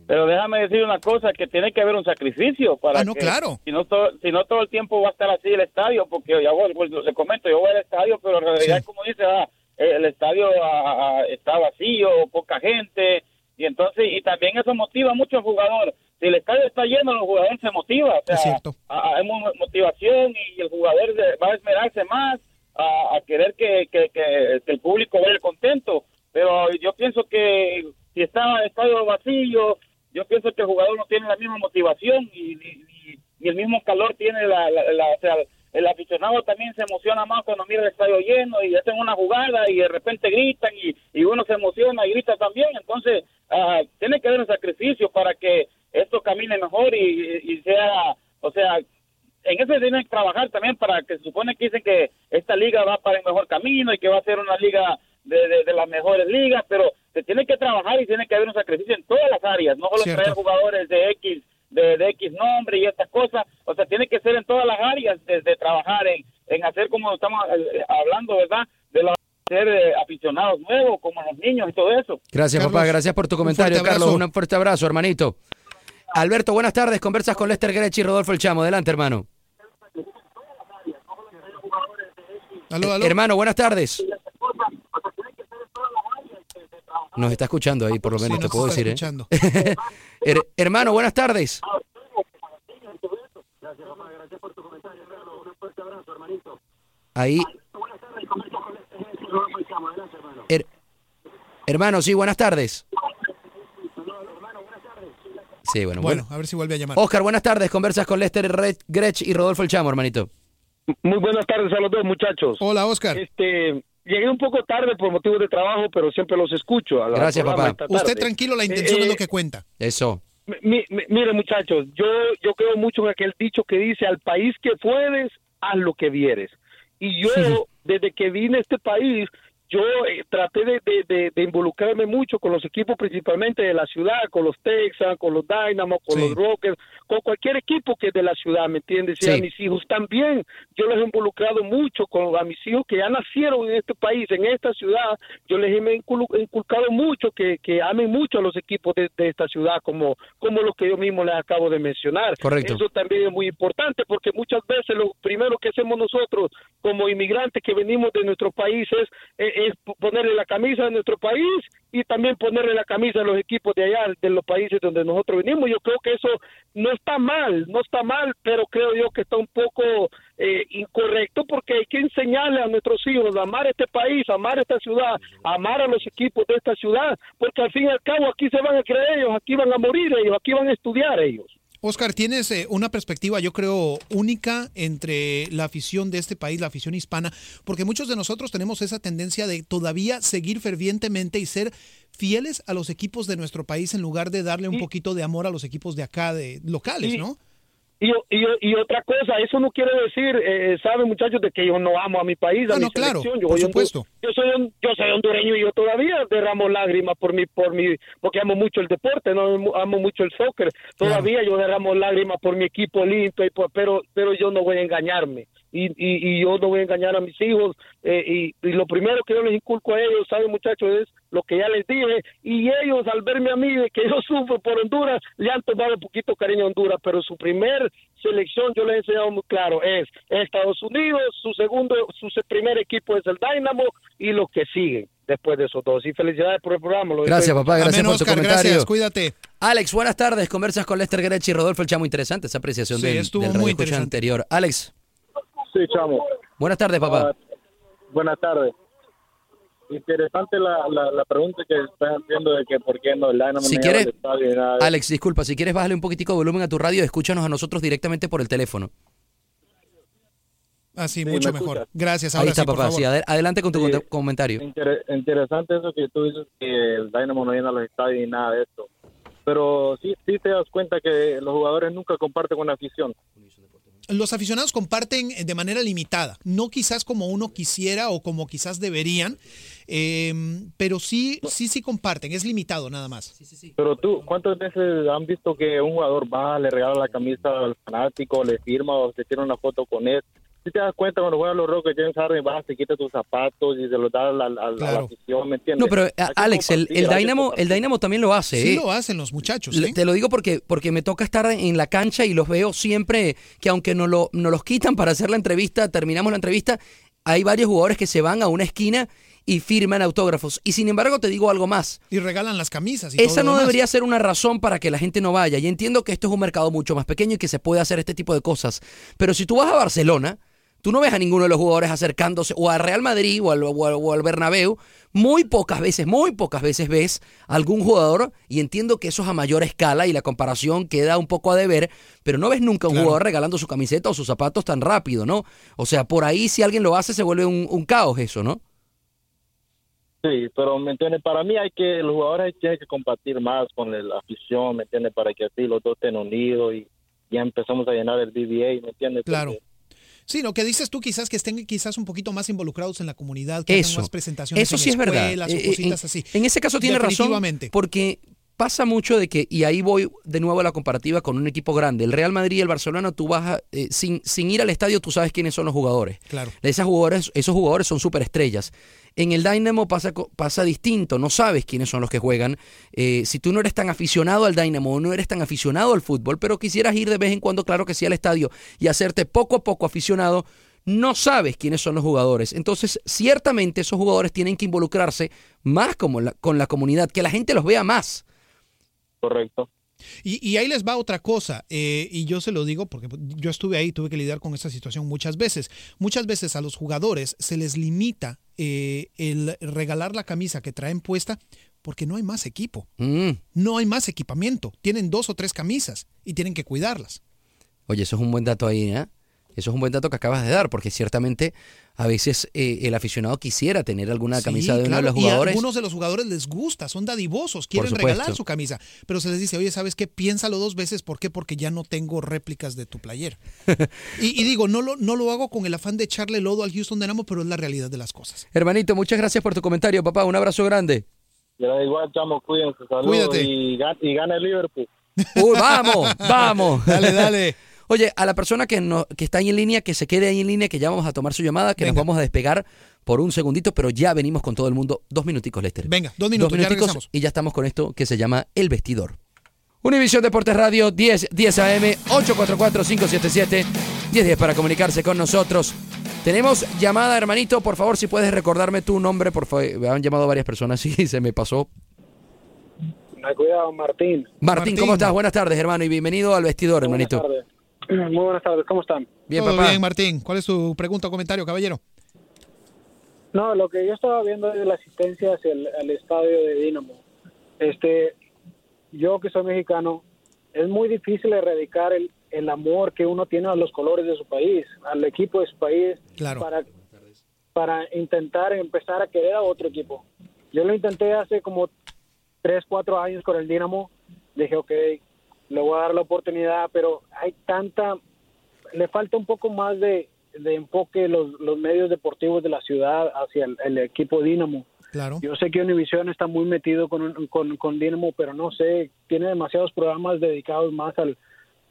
Pero déjame decir una cosa, que tiene que haber un sacrificio para Ah, no, que- claro. Si no, todo, si no todo el tiempo va a estar así el estadio, porque ya voy, pues, le comento, yo voy al estadio, pero en realidad, Sí. como dice, ah, el estadio ah, ah, está vacío, poca gente, y entonces, y también eso motiva mucho al jugador. Si el estadio está lleno, el jugador se motiva, o sea, Es cierto. ah, hay mo- motivación y el jugador de- va a esmerarse más a, a querer que, que, que- que el público vaya contento. Pero yo pienso que si está el estadio vacío, yo pienso que el jugador no tiene la misma motivación y, y- y- y el mismo calor tiene la, la- la- o sea, el aficionado también se emociona más cuando mira el estadio lleno y hacen una jugada y de repente gritan y, y uno se emociona y grita también. Entonces, ah, tiene que haber un sacrificio para que esto camine mejor y, y sea, o sea, en eso tienen que trabajar también para que se supone que dicen que esta liga va para el mejor camino y que va a ser una liga de, de- de las mejores ligas, pero se tiene que trabajar y tiene que haber un sacrificio en todas las áreas, no solo Cierto. traer jugadores de X de, de X nombre y estas cosas, o sea, tiene que ser en todas las áreas de, de trabajar en, en hacer como estamos eh, hablando, ¿verdad? De los ser eh, aficionados nuevos, como los niños y todo eso. Gracias, Carlos, papá. Gracias por tu un comentario, fuerte abrazo. Carlos. Un fuerte abrazo, hermanito. Alberto, buenas tardes. Conversas con Lester Grech y Rodolfo El Chamo. Adelante, hermano. Aló, aló. Eh, Hermano, buenas tardes. Nos está escuchando ahí, por lo Sí, menos te nos puedo decir. ¿eh? escuchando. Her- hermano, buenas tardes. Ahí. Her- hermano, sí, buenas tardes. Sí, bueno, Bueno, bueno. a ver si vuelve a llamar. Oscar, buenas tardes. Conversas con Lester Re- Grech y Rodolfo El Chamo, hermanito. Muy buenas tardes a los dos muchachos. Hola, Oscar. Este, llegué un poco tarde por motivos de trabajo, pero siempre los escucho. Gracias, papá. Usted tranquilo, la intención Eh, es lo que cuenta. Eso. Mi- mi- mire, muchachos, yo, yo creo mucho en aquel dicho que dice, al país que fueres, haz lo que vieres. Y yo, desde que vine a este país, yo eh, traté de, de- de- de involucrarme mucho con los equipos principalmente de la ciudad, con los Texans, con los Dynamo, con Sí. los Rockets, con cualquier equipo que es de la ciudad, ¿me entiendes? Y Sí. a mis hijos también. Yo los he involucrado mucho con a mis hijos que ya nacieron en este país, en esta ciudad. Yo les he incul- inculcado mucho que, que amen mucho a los equipos de, esta ciudad, como, como los que yo mismo les acabo de mencionar. Correcto. Eso también es muy importante porque muchas veces lo primero que hacemos nosotros como inmigrantes que venimos de nuestro país es, es- es ponerle la camisa a nuestro país y también ponerle la camisa a los equipos de allá, de los países donde nosotros venimos. Yo creo que eso no está mal, no está mal, pero creo yo que está un poco eh, incorrecto porque hay que enseñarle a nuestros hijos a amar este país, a amar esta ciudad, a amar a los equipos de esta ciudad, porque al fin y al cabo aquí se van a creer ellos, aquí van a morir ellos, aquí van a estudiar ellos. Oscar, tienes eh, una perspectiva, yo creo, única entre la afición de este país, la afición hispana, porque muchos de nosotros tenemos esa tendencia de todavía seguir fervientemente y ser fieles a los equipos de nuestro país en lugar de darle un poquito de amor a los equipos de acá, de locales, ¿no? Y, y, y otra cosa, eso no quiere decir, eh, saben muchachos, de que yo no amo a mi país, a Ah, mi no, claro, selección. Yo, por supuesto. Yo soy, hon- yo soy hondureño y yo todavía derramo lágrimas por mi, por mi, porque amo mucho el deporte, no amo mucho el soccer. Todavía yo derramo lágrimas por mi equipo limpio, y por- pero, pero yo no voy a engañarme. Y, y, y yo no voy a engañar a mis hijos. eh, y, y lo primero que yo les inculco a ellos, saben muchachos, es lo que ya les dije. Y ellos, al verme a mí, de que yo sufro por Honduras, le han tomado un poquito cariño a Honduras. Pero su primer selección, yo les he enseñado muy claro, es Estados Unidos, su segundo, su primer equipo es el Dynamo y los que siguen después de esos dos. Y felicidades por el programa. lo Gracias, papá. Gracias Amén, por tu Oscar, comentario. gracias, cuídate. Alex, buenas tardes. Conversas con Lester Grechi y Rodolfo El Chamo. Interesante esa apreciación Sí, del, del muy radio escucha anterior. Alex, Sí, chamo. buenas tardes, papá. Ah, buenas tardes. Interesante la, la, la pregunta que están haciendo de que por qué no el Dynamo Si no quieres- lleva al estadio y nada de- Alex, disculpa, si quieres bájale un poquitico de volumen a tu radio, escúchanos a nosotros directamente por el teléfono. Así, Sí, mucho ¿me mejor. escuchas? Gracias, Ahí ahora está, sí, por papá. Sí, ade- adelante con tu comentario. Inter- interesante eso que tú dices que el Dynamo no llena los estadios y nada de esto. Pero sí, sí te das cuenta que los jugadores nunca comparten con la afición. Los aficionados comparten de manera limitada, no quizás como uno quisiera o como quizás deberían, eh, pero sí, sí, sí comparten, es limitado nada más. Pero tú, ¿cuántas veces han visto que un jugador va, le regala la camisa al fanático, le firma o se tira una foto con él? Si te das cuenta cuando juegan los Rockets, James Harden va, se quita tus zapatos y se los da a la, a la- a la Claro. afición, ¿me entiendes? No, pero a- que Alex, el, Dynamo, el Dynamo también lo hace. Sí ¿eh? lo hacen los muchachos. Le- ¿eh? Te lo digo porque, porque me toca estar en la cancha y los veo siempre que aunque no lo, nos los quitan para hacer la entrevista, terminamos la entrevista, hay varios jugadores que se van a una esquina y firman autógrafos. Y sin embargo te digo algo más. Y regalan las camisas. Y Esa todo lo no demás. debería ser una razón para que la gente no vaya. Y entiendo que esto es un mercado mucho más pequeño y que se puede hacer este tipo de cosas. Pero si tú vas a Barcelona, tú no ves a ninguno de los jugadores acercándose o al Real Madrid o al, o al- o al Bernabéu. Muy pocas veces, muy pocas veces ves a algún jugador y entiendo que eso es a mayor escala y la comparación queda un poco a deber, pero no ves nunca a un Claro. jugador regalando su camiseta o sus zapatos tan rápido, ¿no? O sea, por ahí si alguien lo hace se vuelve un, un caos eso, ¿no? Sí, pero ¿me entiendes? Para mí hay que, los jugadores tienen que compartir más con la afición, ¿me entiendes? Para que así los dos estén unidos y ya empezamos a llenar el BBA, ¿me entiendes? Claro. Porque- Sí, lo que dices tú quizás que estén quizás un poquito más involucrados en la comunidad, que hagan más presentaciones Eso en sí es verdad. escuelas o Eh, cositas en, así. en ese caso tiene razón. Porque pasa mucho de que, y ahí voy de nuevo a la comparativa con un equipo grande. El Real Madrid y el Barcelona, tú vas a- eh, sin, sin ir al estadio, tú sabes quiénes son los jugadores. Claro. Esas jugadores, esos jugadores son superestrellas. En el Dynamo pasa, pasa distinto, no sabes quiénes son los que juegan. Eh, si tú no eres tan aficionado al Dynamo o no eres tan aficionado al fútbol, pero quisieras ir de vez en cuando, claro que sí, al estadio y hacerte poco a poco aficionado, no sabes quiénes son los jugadores. Entonces, ciertamente esos jugadores tienen que involucrarse más como la- con la comunidad, que la gente los vea más. Correcto. Y, y ahí les va otra cosa, eh, y yo se lo digo porque yo estuve ahí, tuve que lidiar con esta situación muchas veces. Muchas veces a los jugadores se les limita eh, el regalar la camisa que traen puesta porque no hay más equipo, Mm. no hay más equipamiento. Tienen dos o tres camisas y tienen que cuidarlas. Oye, eso es un buen dato ahí, ¿eh? Eso es un buen dato que acabas de dar, porque ciertamente a veces eh, el aficionado quisiera tener alguna Sí, camisa de uno claro, de los Y a jugadores. algunos de los jugadores les gusta, son dadivosos, quieren regalar su camisa, pero se les dice, oye, ¿sabes qué? Piénsalo dos veces, ¿por qué? Porque ya no tengo réplicas de tu player. y, y digo, no lo, no lo hago con el afán de echarle lodo al Houston Dynamo, pero es la realidad de las cosas. Hermanito, muchas gracias por tu comentario, papá. Un abrazo grande. Y da igual, chamo, cuídense, saludos Cuídate. y, y gana el Liverpool. Uy, vamos, vamos. Dale, dale. Oye, a la persona que, no, que está ahí en línea, que se quede ahí en línea, que ya vamos a tomar su llamada, que nos vamos a despegar por un segundito, pero ya venimos con todo el mundo. Dos minuticos, Lester. Venga, dos minutos, ya minuticos y ya estamos con esto que se llama El Vestidor. Univisión Deportes Radio 10, 10 AM 844-577-1010 para comunicarse con nosotros. Tenemos llamada, hermanito. Por favor, si puedes recordarme tu nombre, por favor. Me han llamado varias personas y se me pasó. Cuidado, Martín. Martín, Martín. ¿cómo estás? Buenas tardes, hermano, y bienvenido al vestidor, hermanito. Buenas tardes. Muy buenas tardes, ¿cómo están? Bien, Todo papá. bien, Martín. ¿Cuál es tu pregunta o comentario, caballero? No, lo que yo estaba viendo es la asistencia hacia el al estadio de Dinamo. Este, yo que soy mexicano, es muy difícil erradicar el, el amor que uno tiene a los colores de su país, al equipo de su país, Claro. para, para intentar empezar a querer a otro equipo. Yo lo intenté hace como tres, cuatro años con el Dinamo. Dije, ok, le voy a dar la oportunidad, pero hay tanta, le falta un poco más de, de enfoque los, los medios deportivos de la ciudad hacia el, el equipo Dinamo. Claro. Yo sé que Univision está muy metido con, con, con Dinamo, pero no sé, tiene demasiados programas dedicados más al,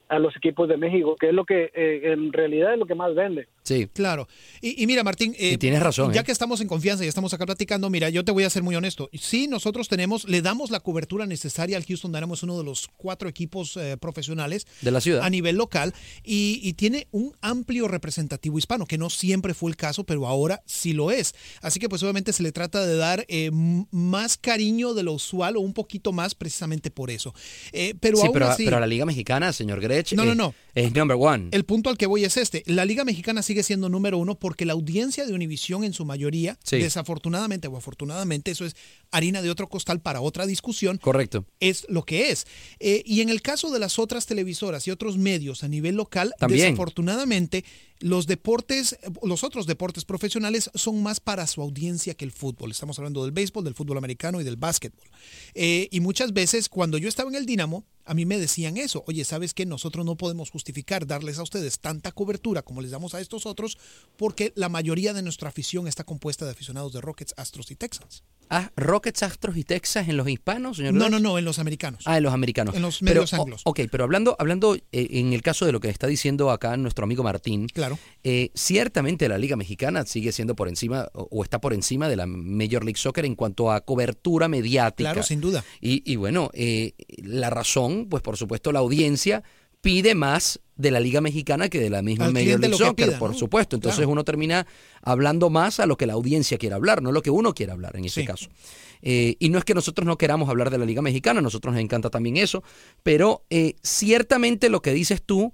a los equipos de México, que es lo que eh, en realidad es lo que más vende. Sí. Claro. Y, y mira, Martín, eh, Y tienes razón, Ya ¿eh? que estamos en confianza y estamos acá platicando, mira, yo te voy a ser muy honesto. Sí, nosotros tenemos, le damos la cobertura necesaria al Houston Dynamo, es uno de los cuatro equipos eh, profesionales De la ciudad. a nivel local y, y tiene un amplio representativo hispano, que no siempre fue el caso, pero ahora sí lo es. Así que pues obviamente se le trata de dar eh, más cariño de lo usual o un poquito más precisamente por eso. Eh, pero sí, aún pero, así, pero la Liga Mexicana, señor Grech, No, no, es- no. Es number one. el punto al que voy es este. La Liga Mexicana sigue siendo número uno porque la audiencia de Univisión en su mayoría, Sí. desafortunadamente o afortunadamente, eso es harina de otro costal para otra discusión, Correcto. es lo que es. Eh, y en el caso de las otras televisoras y otros medios a nivel local, También. desafortunadamente los deportes, los otros deportes profesionales son más para su audiencia que el fútbol. Estamos hablando del béisbol, del fútbol americano y del básquetbol. Eh, y muchas veces cuando yo estaba en el Dinamo, a mí me decían eso, oye, ¿sabes qué? Nosotros no podemos justificar darles a ustedes tanta cobertura como les damos a estos otros porque la mayoría de nuestra afición está compuesta de aficionados de Rockets, Astros y Texans. Ah, Rockets, Astros y Texas en los hispanos, señor No, no, no, en los americanos. Ah, en los americanos. En los medios anglos. ok, pero hablando, hablando eh, en el caso de lo que está diciendo acá nuestro amigo Martín, Claro. eh, ciertamente la Liga Mexicana sigue siendo por encima o, o está por encima de la Major League Soccer en cuanto a cobertura mediática. Claro, sin duda. Y, y bueno, eh, la razón, pues por supuesto la audiencia pide más de la Liga Mexicana que de la misma Al Major League Soccer, pida, por ¿no? supuesto. Entonces Claro. uno termina hablando más a lo que la audiencia quiere hablar, no lo que uno quiere hablar en Sí. caso. Eh, y no es que nosotros no queramos hablar de la Liga Mexicana, a nosotros nos encanta también eso, pero eh, ciertamente lo que dices tú,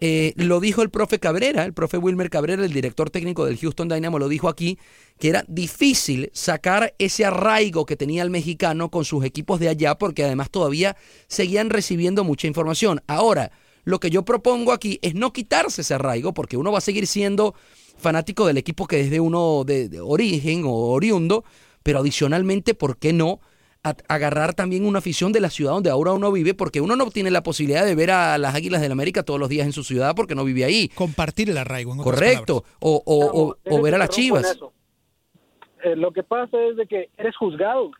eh, lo dijo el profe Cabrera, el profe Wilmer Cabrera, el director técnico del Houston Dynamo, lo dijo aquí, que era difícil sacar ese arraigo que tenía el mexicano con sus equipos de allá, porque además todavía seguían recibiendo mucha información. Ahora, lo que yo propongo aquí es no quitarse ese arraigo, porque uno va a seguir siendo fanático del equipo que es de uno de, de origen o oriundo, pero adicionalmente, ¿por qué no? A- agarrar también una afición de la ciudad donde ahora uno vive, porque uno no tiene la posibilidad de ver a las Águilas del América todos los días en su ciudad porque no vive ahí. Compartir el arraigo. En Correcto. O, o- o- o ver a las chivas. Eh, lo que pasa es de que eres juzgado.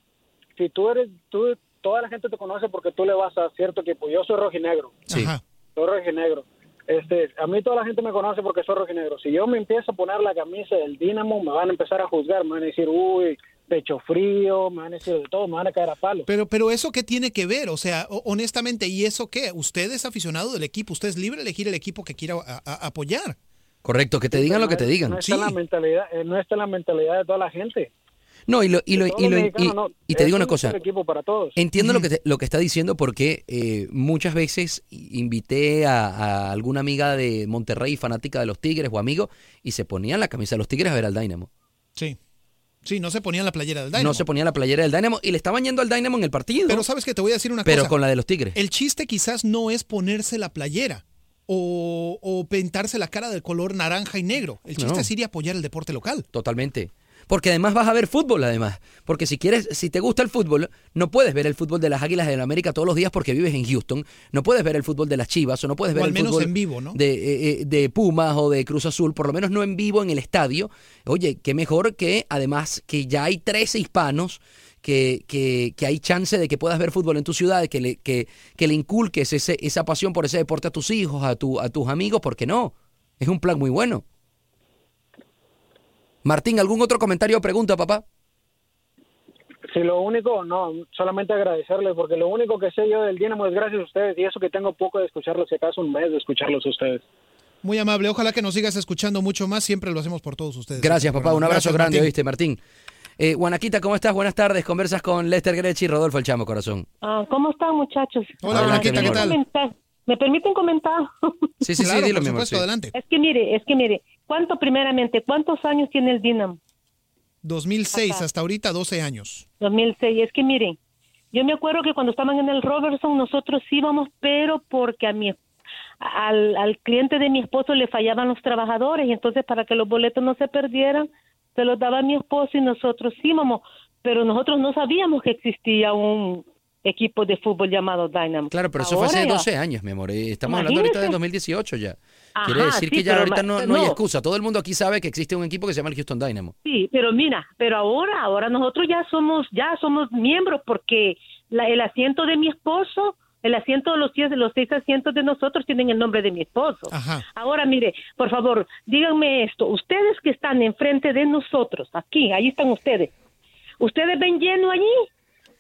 Si tú eres, tú, toda la gente te conoce porque tú le vas a cierto equipo. Yo soy rojinegro, Sí. Ajá. soy rojinegro. Este, a mí toda la gente me conoce porque soy rojinegro. Si yo me empiezo a poner la camisa del Dinamo, me van a empezar a juzgar, me van a decir, uy, pecho frío, me van a decir de todo, me van a caer a palo. Pero, pero eso qué tiene que ver, o sea, ho- honestamente, ¿y eso qué? Usted es aficionado del equipo, usted es libre de elegir el equipo que quiera a- a- apoyar. Correcto, que te digan lo que te digan. No está, en la mentalidad, eh, no está la mentalidad de toda la gente. No, y, lo, y, lo- y, lo- y- no. y te Es digo una un cosa. solo equipo para todos. Entiendo lo que te- lo que está diciendo porque eh, muchas veces invité a, a alguna amiga de Monterrey fanática de los Tigres o amigo y se ponían la camisa de los Tigres a ver al Dynamo. Sí. Sí, no se ponían la playera del Dynamo. No se ponían la playera del Dynamo y le estaban yendo al Dynamo en el partido. Pero sabes que te voy a decir una pero cosa. con la de los Tigres. El chiste quizás no es ponerse la playera o, o pintarse la cara del color naranja y negro. El chiste No. es ir y apoyar el deporte local. Totalmente. Porque además vas a ver fútbol, además. Porque si quieres, si te gusta el fútbol, no puedes ver el fútbol de las Águilas de la América todos los días porque vives en Houston. No puedes ver el fútbol de las Chivas o no puedes O ver al el menos fútbol en vivo, ¿no? de, eh, eh, de Pumas o de Cruz Azul, por lo menos no en vivo en el estadio. Oye, qué mejor que además que ya hay 13 hispanos. Que, que, que hay chance de que puedas ver fútbol en tu ciudad, que le, que, que le inculques ese, esa pasión por ese deporte a tus hijos, a, tu, a tus amigos, ¿por qué no? Es un plan muy bueno. Martín, ¿algún otro comentario o pregunta, papá? Si lo único, no, solamente agradecerles, porque lo único que sé yo del Dinamo es gracias a ustedes, y eso que tengo poco de escucharlos, si acaso un mes de escucharlos a ustedes. Muy amable. Ojalá que nos sigas escuchando mucho más. Siempre lo hacemos por todos ustedes. Gracias, papá. Un abrazo Gracias, grande, Martín. ¿oíste, Martín? Eh, Guanaquita, ¿cómo estás? Buenas tardes. Conversas con Lester Grech y Rodolfo El Chamo, corazón. Ah, ¿Cómo están, muchachos? Hola, quería ¿qué tal? ¿Me permiten comentar? Sí, sí, Claro, sí, dilo, por mi amor. sí. adelante. Es que mire, es que mire, ¿cuánto primeramente, cuántos años tiene el Dinamo? 2006 Ajá. hasta ahorita 12 años. 2006. Es que mire, yo me acuerdo que cuando estaban en el Robertson nosotros íbamos, pero porque a mi al, al cliente de mi esposo le fallaban los trabajadores y entonces para que los boletos no se perdieran se los daba mi esposo y nosotros íbamos, pero nosotros no sabíamos que existía un equipo de fútbol llamado Dynamo. Claro, pero eso fue hace Ahora ya- 12 años, mi amor. y Estamos hablando ahorita de Imagínese. 2018 ya. Quiere Ajá, decir sí, que ya ahorita no, no hay excusa. Todo el mundo aquí sabe que existe un equipo que se llama el Houston Dynamo. Sí, pero mira, pero ahora, ahora nosotros ya somos, ya somos miembros porque la- el asiento de mi esposo, el asiento de los los seis asientos de nosotros tienen el nombre de mi esposo. Ajá. Ahora, mire, por favor, díganme esto, ustedes que están enfrente de nosotros, aquí, ahí están ustedes, ¿ustedes ven lleno allí?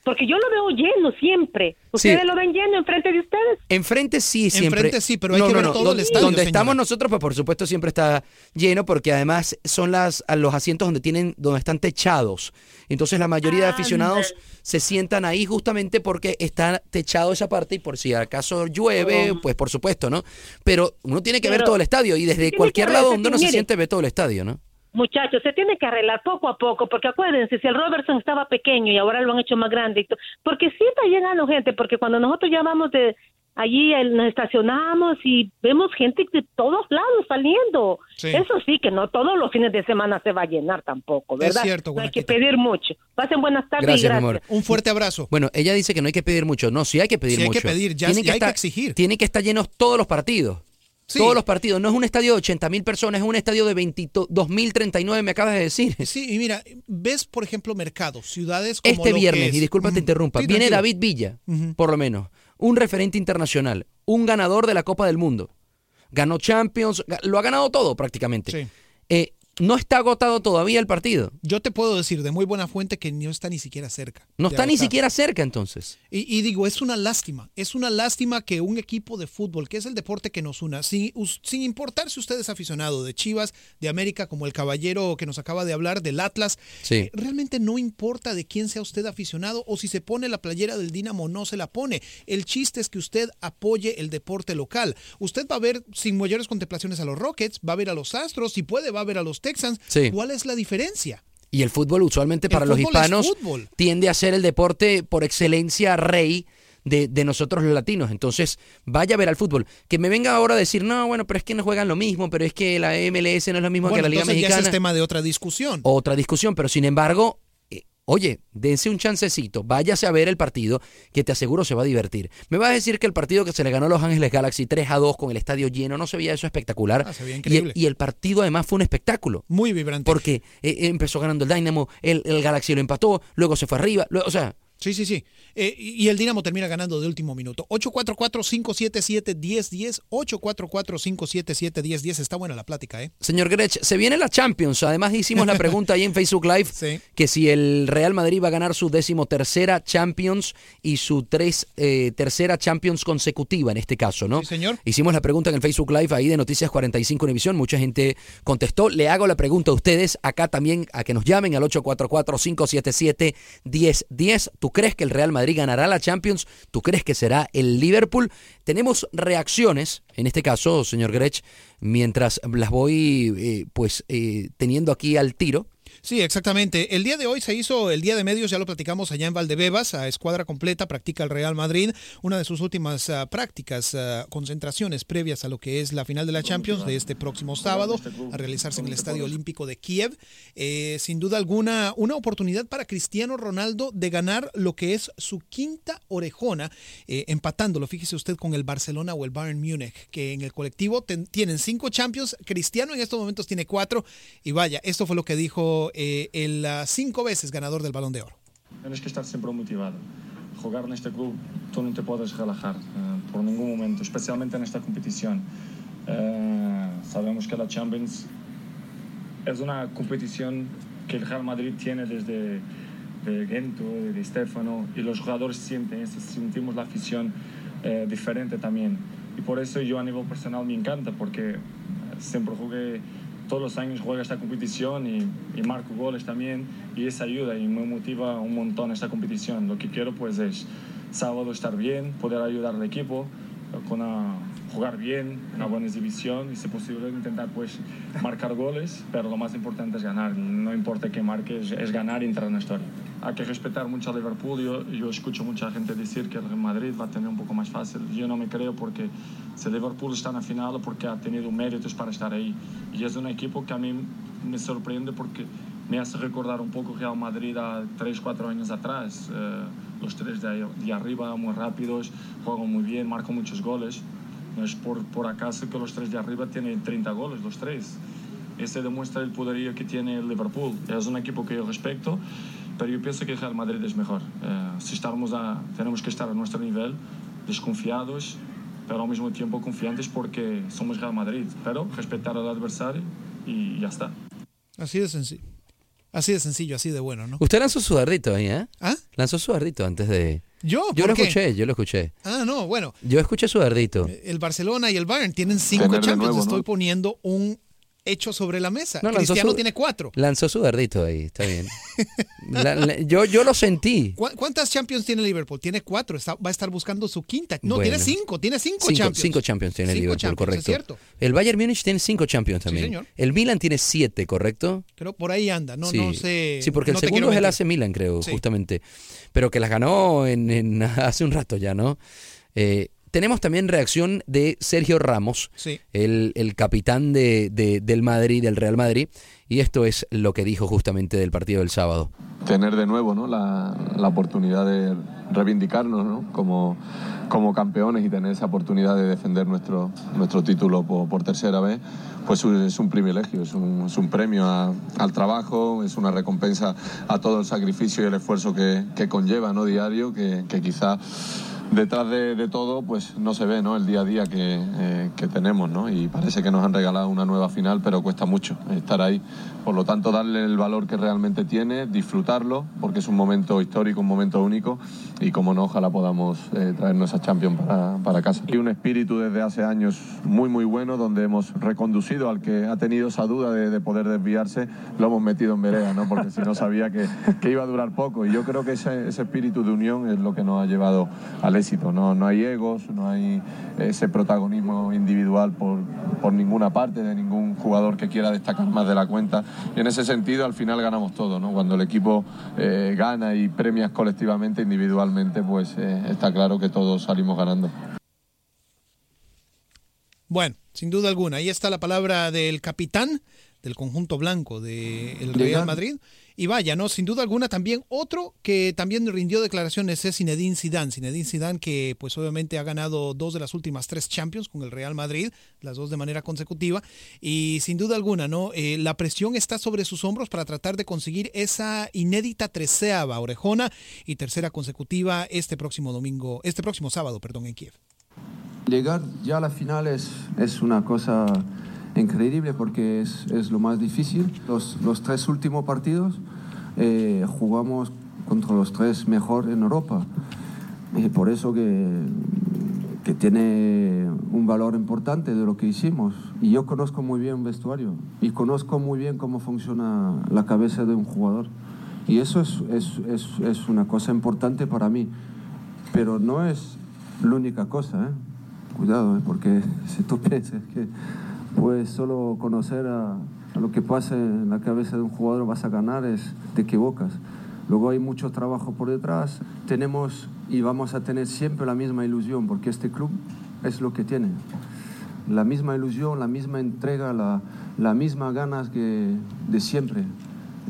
Porque yo lo veo lleno siempre. ¿Ustedes Sí. lo ven lleno enfrente de ustedes? Enfrente sí, siempre. Enfrente sí, pero hay que ver todo el donde, estadio, Donde señora. estamos nosotros, pues por supuesto siempre está lleno porque además son las a los asientos donde tienen donde están techados. Entonces la mayoría de aficionados se sientan ahí justamente porque está techado esa parte y por si acaso llueve, Oh. pues por supuesto, ¿no? Pero uno tiene que ver todo el estadio y desde cualquier lado donde uno se siente ve todo el estadio, ¿no? Muchachos, se tiene que arreglar poco a poco, porque acuérdense, si el Robertson estaba pequeño y ahora lo han hecho más grande, porque sí está llegando gente, porque cuando nosotros llamamos de allí, el- nos estacionamos y vemos gente de todos lados saliendo. Sí. Eso sí, que no todos los fines de semana se va a llenar tampoco, Es ¿verdad? cierto, no hay que pedir mucho. Pasen buenas tardes Gracias, y mi gracias. amor. Un fuerte abrazo. Bueno, ella dice que no hay que pedir mucho. No, sí hay que pedir Sí hay mucho. que pedir, ya- Tienen hay que exigir. Tienen que estar llenos todos los partidos. Sí. Todos los partidos. No es un estadio de 80 mil personas, es un estadio de 22.039, me acabas de decir. Sí, y mira, ves, por ejemplo, mercados, ciudades como Este lo que viernes, es- y disculpa te interrumpa, Sí, viene tranquilo. David Villa, por lo menos, un referente internacional, un ganador de la Copa del Mundo. Ganó Champions, lo ha ganado todo prácticamente. Sí. Eh, no está agotado todavía el partido. Yo te puedo decir de muy buena fuente que no está ni siquiera cerca. No está ni siquiera cerca entonces. Y, y digo, es una lástima, es una lástima que un equipo de fútbol, que es el deporte que nos una, sin, sin importar si usted es aficionado de Chivas, de América, como el caballero que nos acaba de hablar, del Atlas, Sí. eh, realmente no importa de quién sea usted aficionado o si se pone la playera del Dinamo o no se la pone. El chiste es que usted apoye el deporte local. Usted va a ver sin mayores contemplaciones a los Rockets, va a ver a los Astros, si puede va a ver a los Texans. Sí. ¿Cuál es la diferencia? Y el fútbol usualmente El para los fútbol es hispanos tiende a ser el deporte por excelencia rey de, de nosotros los latinos. Entonces, vaya a ver al fútbol. Que me venga ahora a decir, no, bueno, pero es que no juegan lo mismo, pero es que la MLS no es lo mismo Bueno, que la Liga ya Mexicana. ese es tema de otra discusión. Otra discusión, pero sin embargo, oye, dense un chancecito, váyase a ver el partido, que te aseguro se va a divertir. Me vas a decir que el partido que se le ganó a Los Ángeles Galaxy 3 a 2 con el estadio lleno, no se veía eso espectacular. Ah, se veía y, increíble. y el partido además fue un espectáculo. Muy vibrante. Porque eh, empezó ganando el Dynamo, el, el Galaxy lo empató, luego se fue arriba, luego, o sea, Sí, sí, sí. Eh, y el Dinamo termina ganando de último minuto. 844-577-1010. 844-577-1010. Está buena la plática, ¿eh? señor Grech, se viene la Champions. Además hicimos la pregunta ahí en Facebook Live Sí. que si el Real Madrid va a ganar su décimo tercera Champions y su tres, eh, tercera Champions consecutiva en este caso, ¿no? Sí, señor. Hicimos la pregunta en el Facebook Live ahí de Noticias 45 Univisión. Mucha gente contestó. Le hago la pregunta a ustedes acá también a que nos llamen al 844-577-1010. ¿Tú crees que el Real Madrid ganará la Champions? ¿Tú crees que será el Liverpool? Tenemos reacciones, en este caso, señor Grech, mientras las voy eh, pues eh, teniendo aquí al tiro. Sí, exactamente. El día de hoy se hizo el día de medios, ya lo platicamos allá en Valdebebas, a escuadra completa, practica el Real Madrid, una de sus últimas ah, prácticas, ah, concentraciones previas a lo que es la final de la Champions de este próximo sábado, a realizarse en el Estadio Olímpico de Kiev. Eh, sin duda alguna, una oportunidad para Cristiano Ronaldo de ganar lo que es su quinta orejona, eh, empatándolo, fíjese usted, con el Barcelona o el Bayern Múnich, que en el colectivo ten- tienen cinco Champions, Cristiano en estos momentos tiene cuatro, y vaya, esto fue lo que dijo eh, el ah, cinco veces ganador del Balón de Oro. Tienes que estar siempre motivado. Jugar en este club, tú no te puedes relajar eh, por ningún momento, especialmente en esta competición. Eh, sabemos que la Champions es una competición que el Real Madrid tiene desde de Gento, de Stefano, y los jugadores sienten, eso, sentimos la afición eh, diferente también. Y por eso yo a nivel personal me encanta, porque eh, siempre jugué, todos los años juego esta competición y, y marco goles también, y eso ayuda y me motiva un montón esta competición. Lo que quiero pues es sábado estar bien, poder ayudar al equipo, con una- jugar bien, una buena exhibición y si posible intentar pues marcar goles, pero lo más importante es ganar, no importa que marques, es ganar y entrar en la historia. Hay que respetar mucho a Liverpool, yo, yo escucho mucha gente decir que el Real Madrid va a tener un poco más fácil, yo no me creo porque si Liverpool está en la final porque ha tenido méritos para estar ahí y es un equipo que a mí me sorprende porque me hace recordar un poco Real Madrid a 3, 4 años atrás. Eh, los tres de, ahí- de arriba muy rápidos, juegan muy bien, marcan muchos goles. Es por, por acaso que los tres de arriba tienen 30 goles, los tres. Este demuestra el poderío que tiene el Liverpool. Es un equipo que yo respeto, pero yo pienso que Real Madrid es mejor. Eh, si estamos a, tenemos que estar a nuestro nivel, desconfiados, pero al mismo tiempo confiantes porque somos Real Madrid. Pero respetar al adversario y ya está. Así de sencillo. Así de sencillo, así de bueno, ¿no? Usted lanzó su dardito ahí, ¿eh? ¿Ah? Lanzó su dardito antes de... ¿Yo? Yo ¿Por lo qué? escuché, yo lo escuché. Ah, no, bueno. Yo escuché su dardito. El Barcelona y el Bayern tienen cinco Champions. nuevo, ¿no? Estoy poniendo un hecho sobre la mesa. No, Cristiano su- tiene cuatro. Lanzó su dardito ahí, está bien. La- la- yo, yo lo sentí. ¿Cu- ¿Cuántas Champions tiene Liverpool? Tiene cuatro. Está- va a estar buscando su quinta. No, Bueno. tiene cinco. Tiene cinco, Cinco, Champions. cinco Champions tiene Cinco Liverpool, Champions, correcto. es cierto. El Bayern Múnich tiene cinco Champions también. señor. El Milan tiene siete, ¿correcto? Creo por ahí anda. No, sí. no sé. Sí, porque el no segundo es el. AC Milan, creo, Sí. justamente. Pero que las ganó en, en- hace un rato ya, ¿no? Eh, tenemos también reacción de Sergio Ramos, Sí. el, el capitán de, de- del Madrid, del Real Madrid, y esto es lo que dijo justamente del partido del sábado. tener de nuevo ¿no? la, la oportunidad de reivindicarnos ¿no? como, como campeones y tener esa oportunidad de defender nuestro, nuestro título por, por tercera vez, pues es un privilegio, es un, es un premio a- al trabajo, es una recompensa a todo el sacrificio y el esfuerzo que, que conlleva ¿no? diario, que, que quizá detrás de, de todo pues no se ve ¿no? el día a día que, eh, que tenemos ¿no? y parece que nos han regalado una nueva final pero cuesta mucho estar ahí por lo tanto darle el valor que realmente tiene disfrutarlo porque es un momento histórico un momento único y como no ojalá podamos eh, traernos esa Champions para, para casa y un espíritu desde hace años muy muy bueno donde hemos reconducido al que ha tenido esa duda de, de poder desviarse lo hemos metido en vereda ¿no? porque si no sabía que, que iba a durar poco y yo creo que ese, ese espíritu de unión es lo que nos ha llevado al éxito. No, no hay egos, no hay ese protagonismo individual por, por ninguna parte de ningún jugador que quiera destacar más de la cuenta. Y en ese sentido, al final ganamos todo. ¿no? Cuando el equipo eh, gana y premias colectivamente, individualmente, pues eh, está claro que todos salimos ganando. Bueno, sin duda alguna. Ahí está la palabra del capitán del conjunto blanco del Real Llegar- Madrid. Y vaya, ¿no? Sin duda alguna también otro que también rindió declaraciones es Zinedine Zidane. Zinedine Zidane que pues obviamente ha ganado dos de las últimas tres Champions con el Real Madrid, las dos de manera consecutiva. Y sin duda alguna, ¿no? Eh, la presión está sobre sus hombros para tratar de conseguir esa inédita treceava orejona y tercera consecutiva este próximo domingo, este próximo sábado, perdón, en Kiev. Llegar ya a la final es, es una cosa increíble porque es, es lo más difícil. Los, los tres últimos partidos eh, jugamos contra los tres mejor en Europa. Y por eso que, que tiene un valor importante de lo que hicimos. Y yo conozco muy bien un vestuario y conozco muy bien cómo funciona la cabeza de un jugador. Y eso es, es, es, es una cosa importante para mí. Pero no es la única cosa, ¿eh? Cuidado, ¿eh? porque si tú piensas que puedes solo conocer a, lo que pasa en la cabeza de un jugador vas a ganar, es, te equivocas. Luego hay mucho trabajo por detrás. Tenemos y vamos a tener siempre la misma ilusión, porque este club es lo que tiene. La misma ilusión, la misma entrega, la, la misma ganas que de siempre.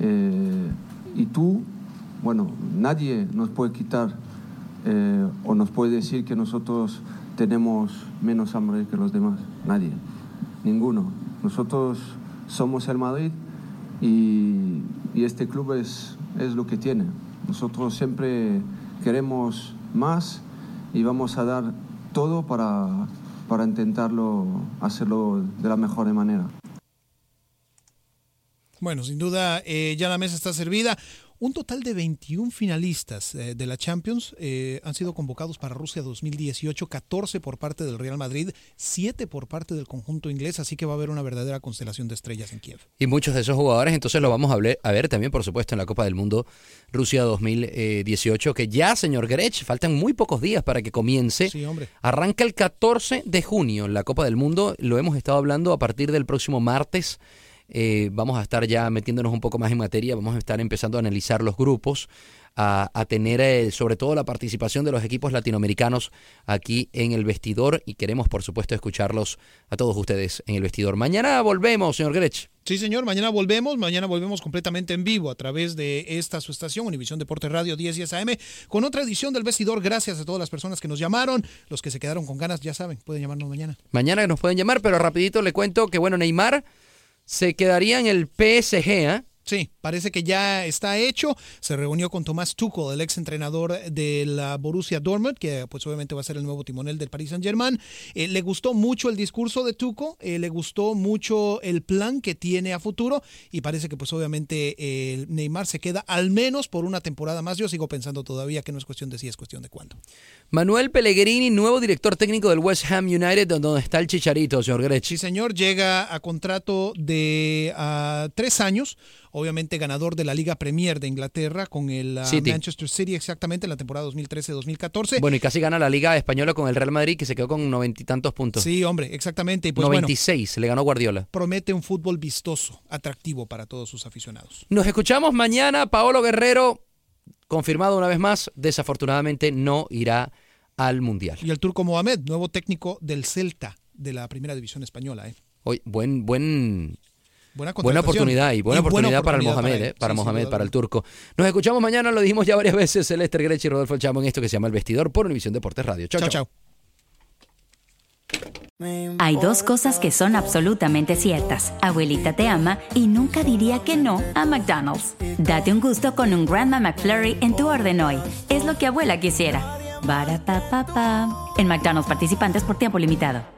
Eh, y tú, bueno, nadie nos puede quitar eh, o nos puede decir que nosotros tenemos menos hambre que los demás. Nadie, ninguno. Nosotros somos el Madrid y, y este club es, es lo que tiene. Nosotros siempre queremos más y vamos a dar todo para, para intentarlo hacerlo de la mejor manera. Bueno, sin duda eh, ya la mesa está servida. Un total de 21 finalistas eh, de la Champions eh, han sido convocados para Rusia 2018, 14 por parte del Real Madrid, 7 por parte del conjunto inglés, así que va a haber una verdadera constelación de estrellas en Kiev. Y muchos de esos jugadores, entonces lo vamos a ver, a ver también, por supuesto, en la Copa del Mundo Rusia 2018, que ya, señor Grech, faltan muy pocos días para que comience. Sí, hombre. Arranca el 14 de junio la Copa del Mundo, lo hemos estado hablando a partir del próximo martes. Eh, vamos a estar ya metiéndonos un poco más en materia, vamos a estar empezando a analizar los grupos, a, a tener eh, sobre todo la participación de los equipos latinoamericanos aquí en el vestidor y queremos por supuesto escucharlos a todos ustedes en el vestidor. Mañana volvemos, señor Grech. Sí, señor, mañana volvemos, mañana volvemos completamente en vivo a través de esta su estación, Univisión Deporte Radio 10 10 AM, con otra edición del Vestidor. Gracias a todas las personas que nos llamaron, los que se quedaron con ganas, ya saben, pueden llamarnos mañana. Mañana nos pueden llamar, pero rapidito le cuento que bueno, Neymar se quedaría en el PSG, ¿eh? Sí, parece que ya está hecho. Se reunió con Tomás Tuchel, el ex entrenador de la Borussia Dortmund, que pues obviamente va a ser el nuevo timonel del Paris Saint-Germain. Eh, le gustó mucho el discurso de Tuchel, eh, le gustó mucho el plan que tiene a futuro y parece que pues obviamente eh, Neymar se queda al menos por una temporada más. Yo sigo pensando todavía que no es cuestión de si, es cuestión de cuándo. Manuel Pellegrini, nuevo director técnico del West Ham United, donde está el Chicharito, señor Grech. Sí, señor, llega a contrato de uh, tres años obviamente ganador de la Liga Premier de Inglaterra con el City. Manchester City exactamente en la temporada 2013-2014. Bueno, y casi gana la Liga Española con el Real Madrid, que se quedó con noventa y tantos puntos. Sí, hombre, exactamente. Y pues, 96, bueno, le ganó Guardiola. Promete un fútbol vistoso, atractivo para todos sus aficionados. Nos escuchamos mañana. Paolo Guerrero, confirmado una vez más, desafortunadamente no irá al Mundial. Y el turco Mohamed, nuevo técnico del Celta de la Primera División Española. ¿eh? Hoy, buen, buen, Buena, buena, oportunidad y buena, y oportunidad, buena para el Mohamed, para él. eh, para Sí, Mohamed, el turco. Nos escuchamos mañana, lo dijimos ya varias veces, Celeste Grech y Rodolfo El Chamo en esto que se llama El Vestidor por Univisión Deportes Radio. Chao, Chao, chao. chao. Hay dos cosas que son absolutamente ciertas. Abuelita te ama y nunca diría que no a McDonald's. Date un gusto con un Grandma McFlurry en tu orden hoy. Es lo que abuela quisiera. Barapapapa. En McDonald's participantes por tiempo limitado.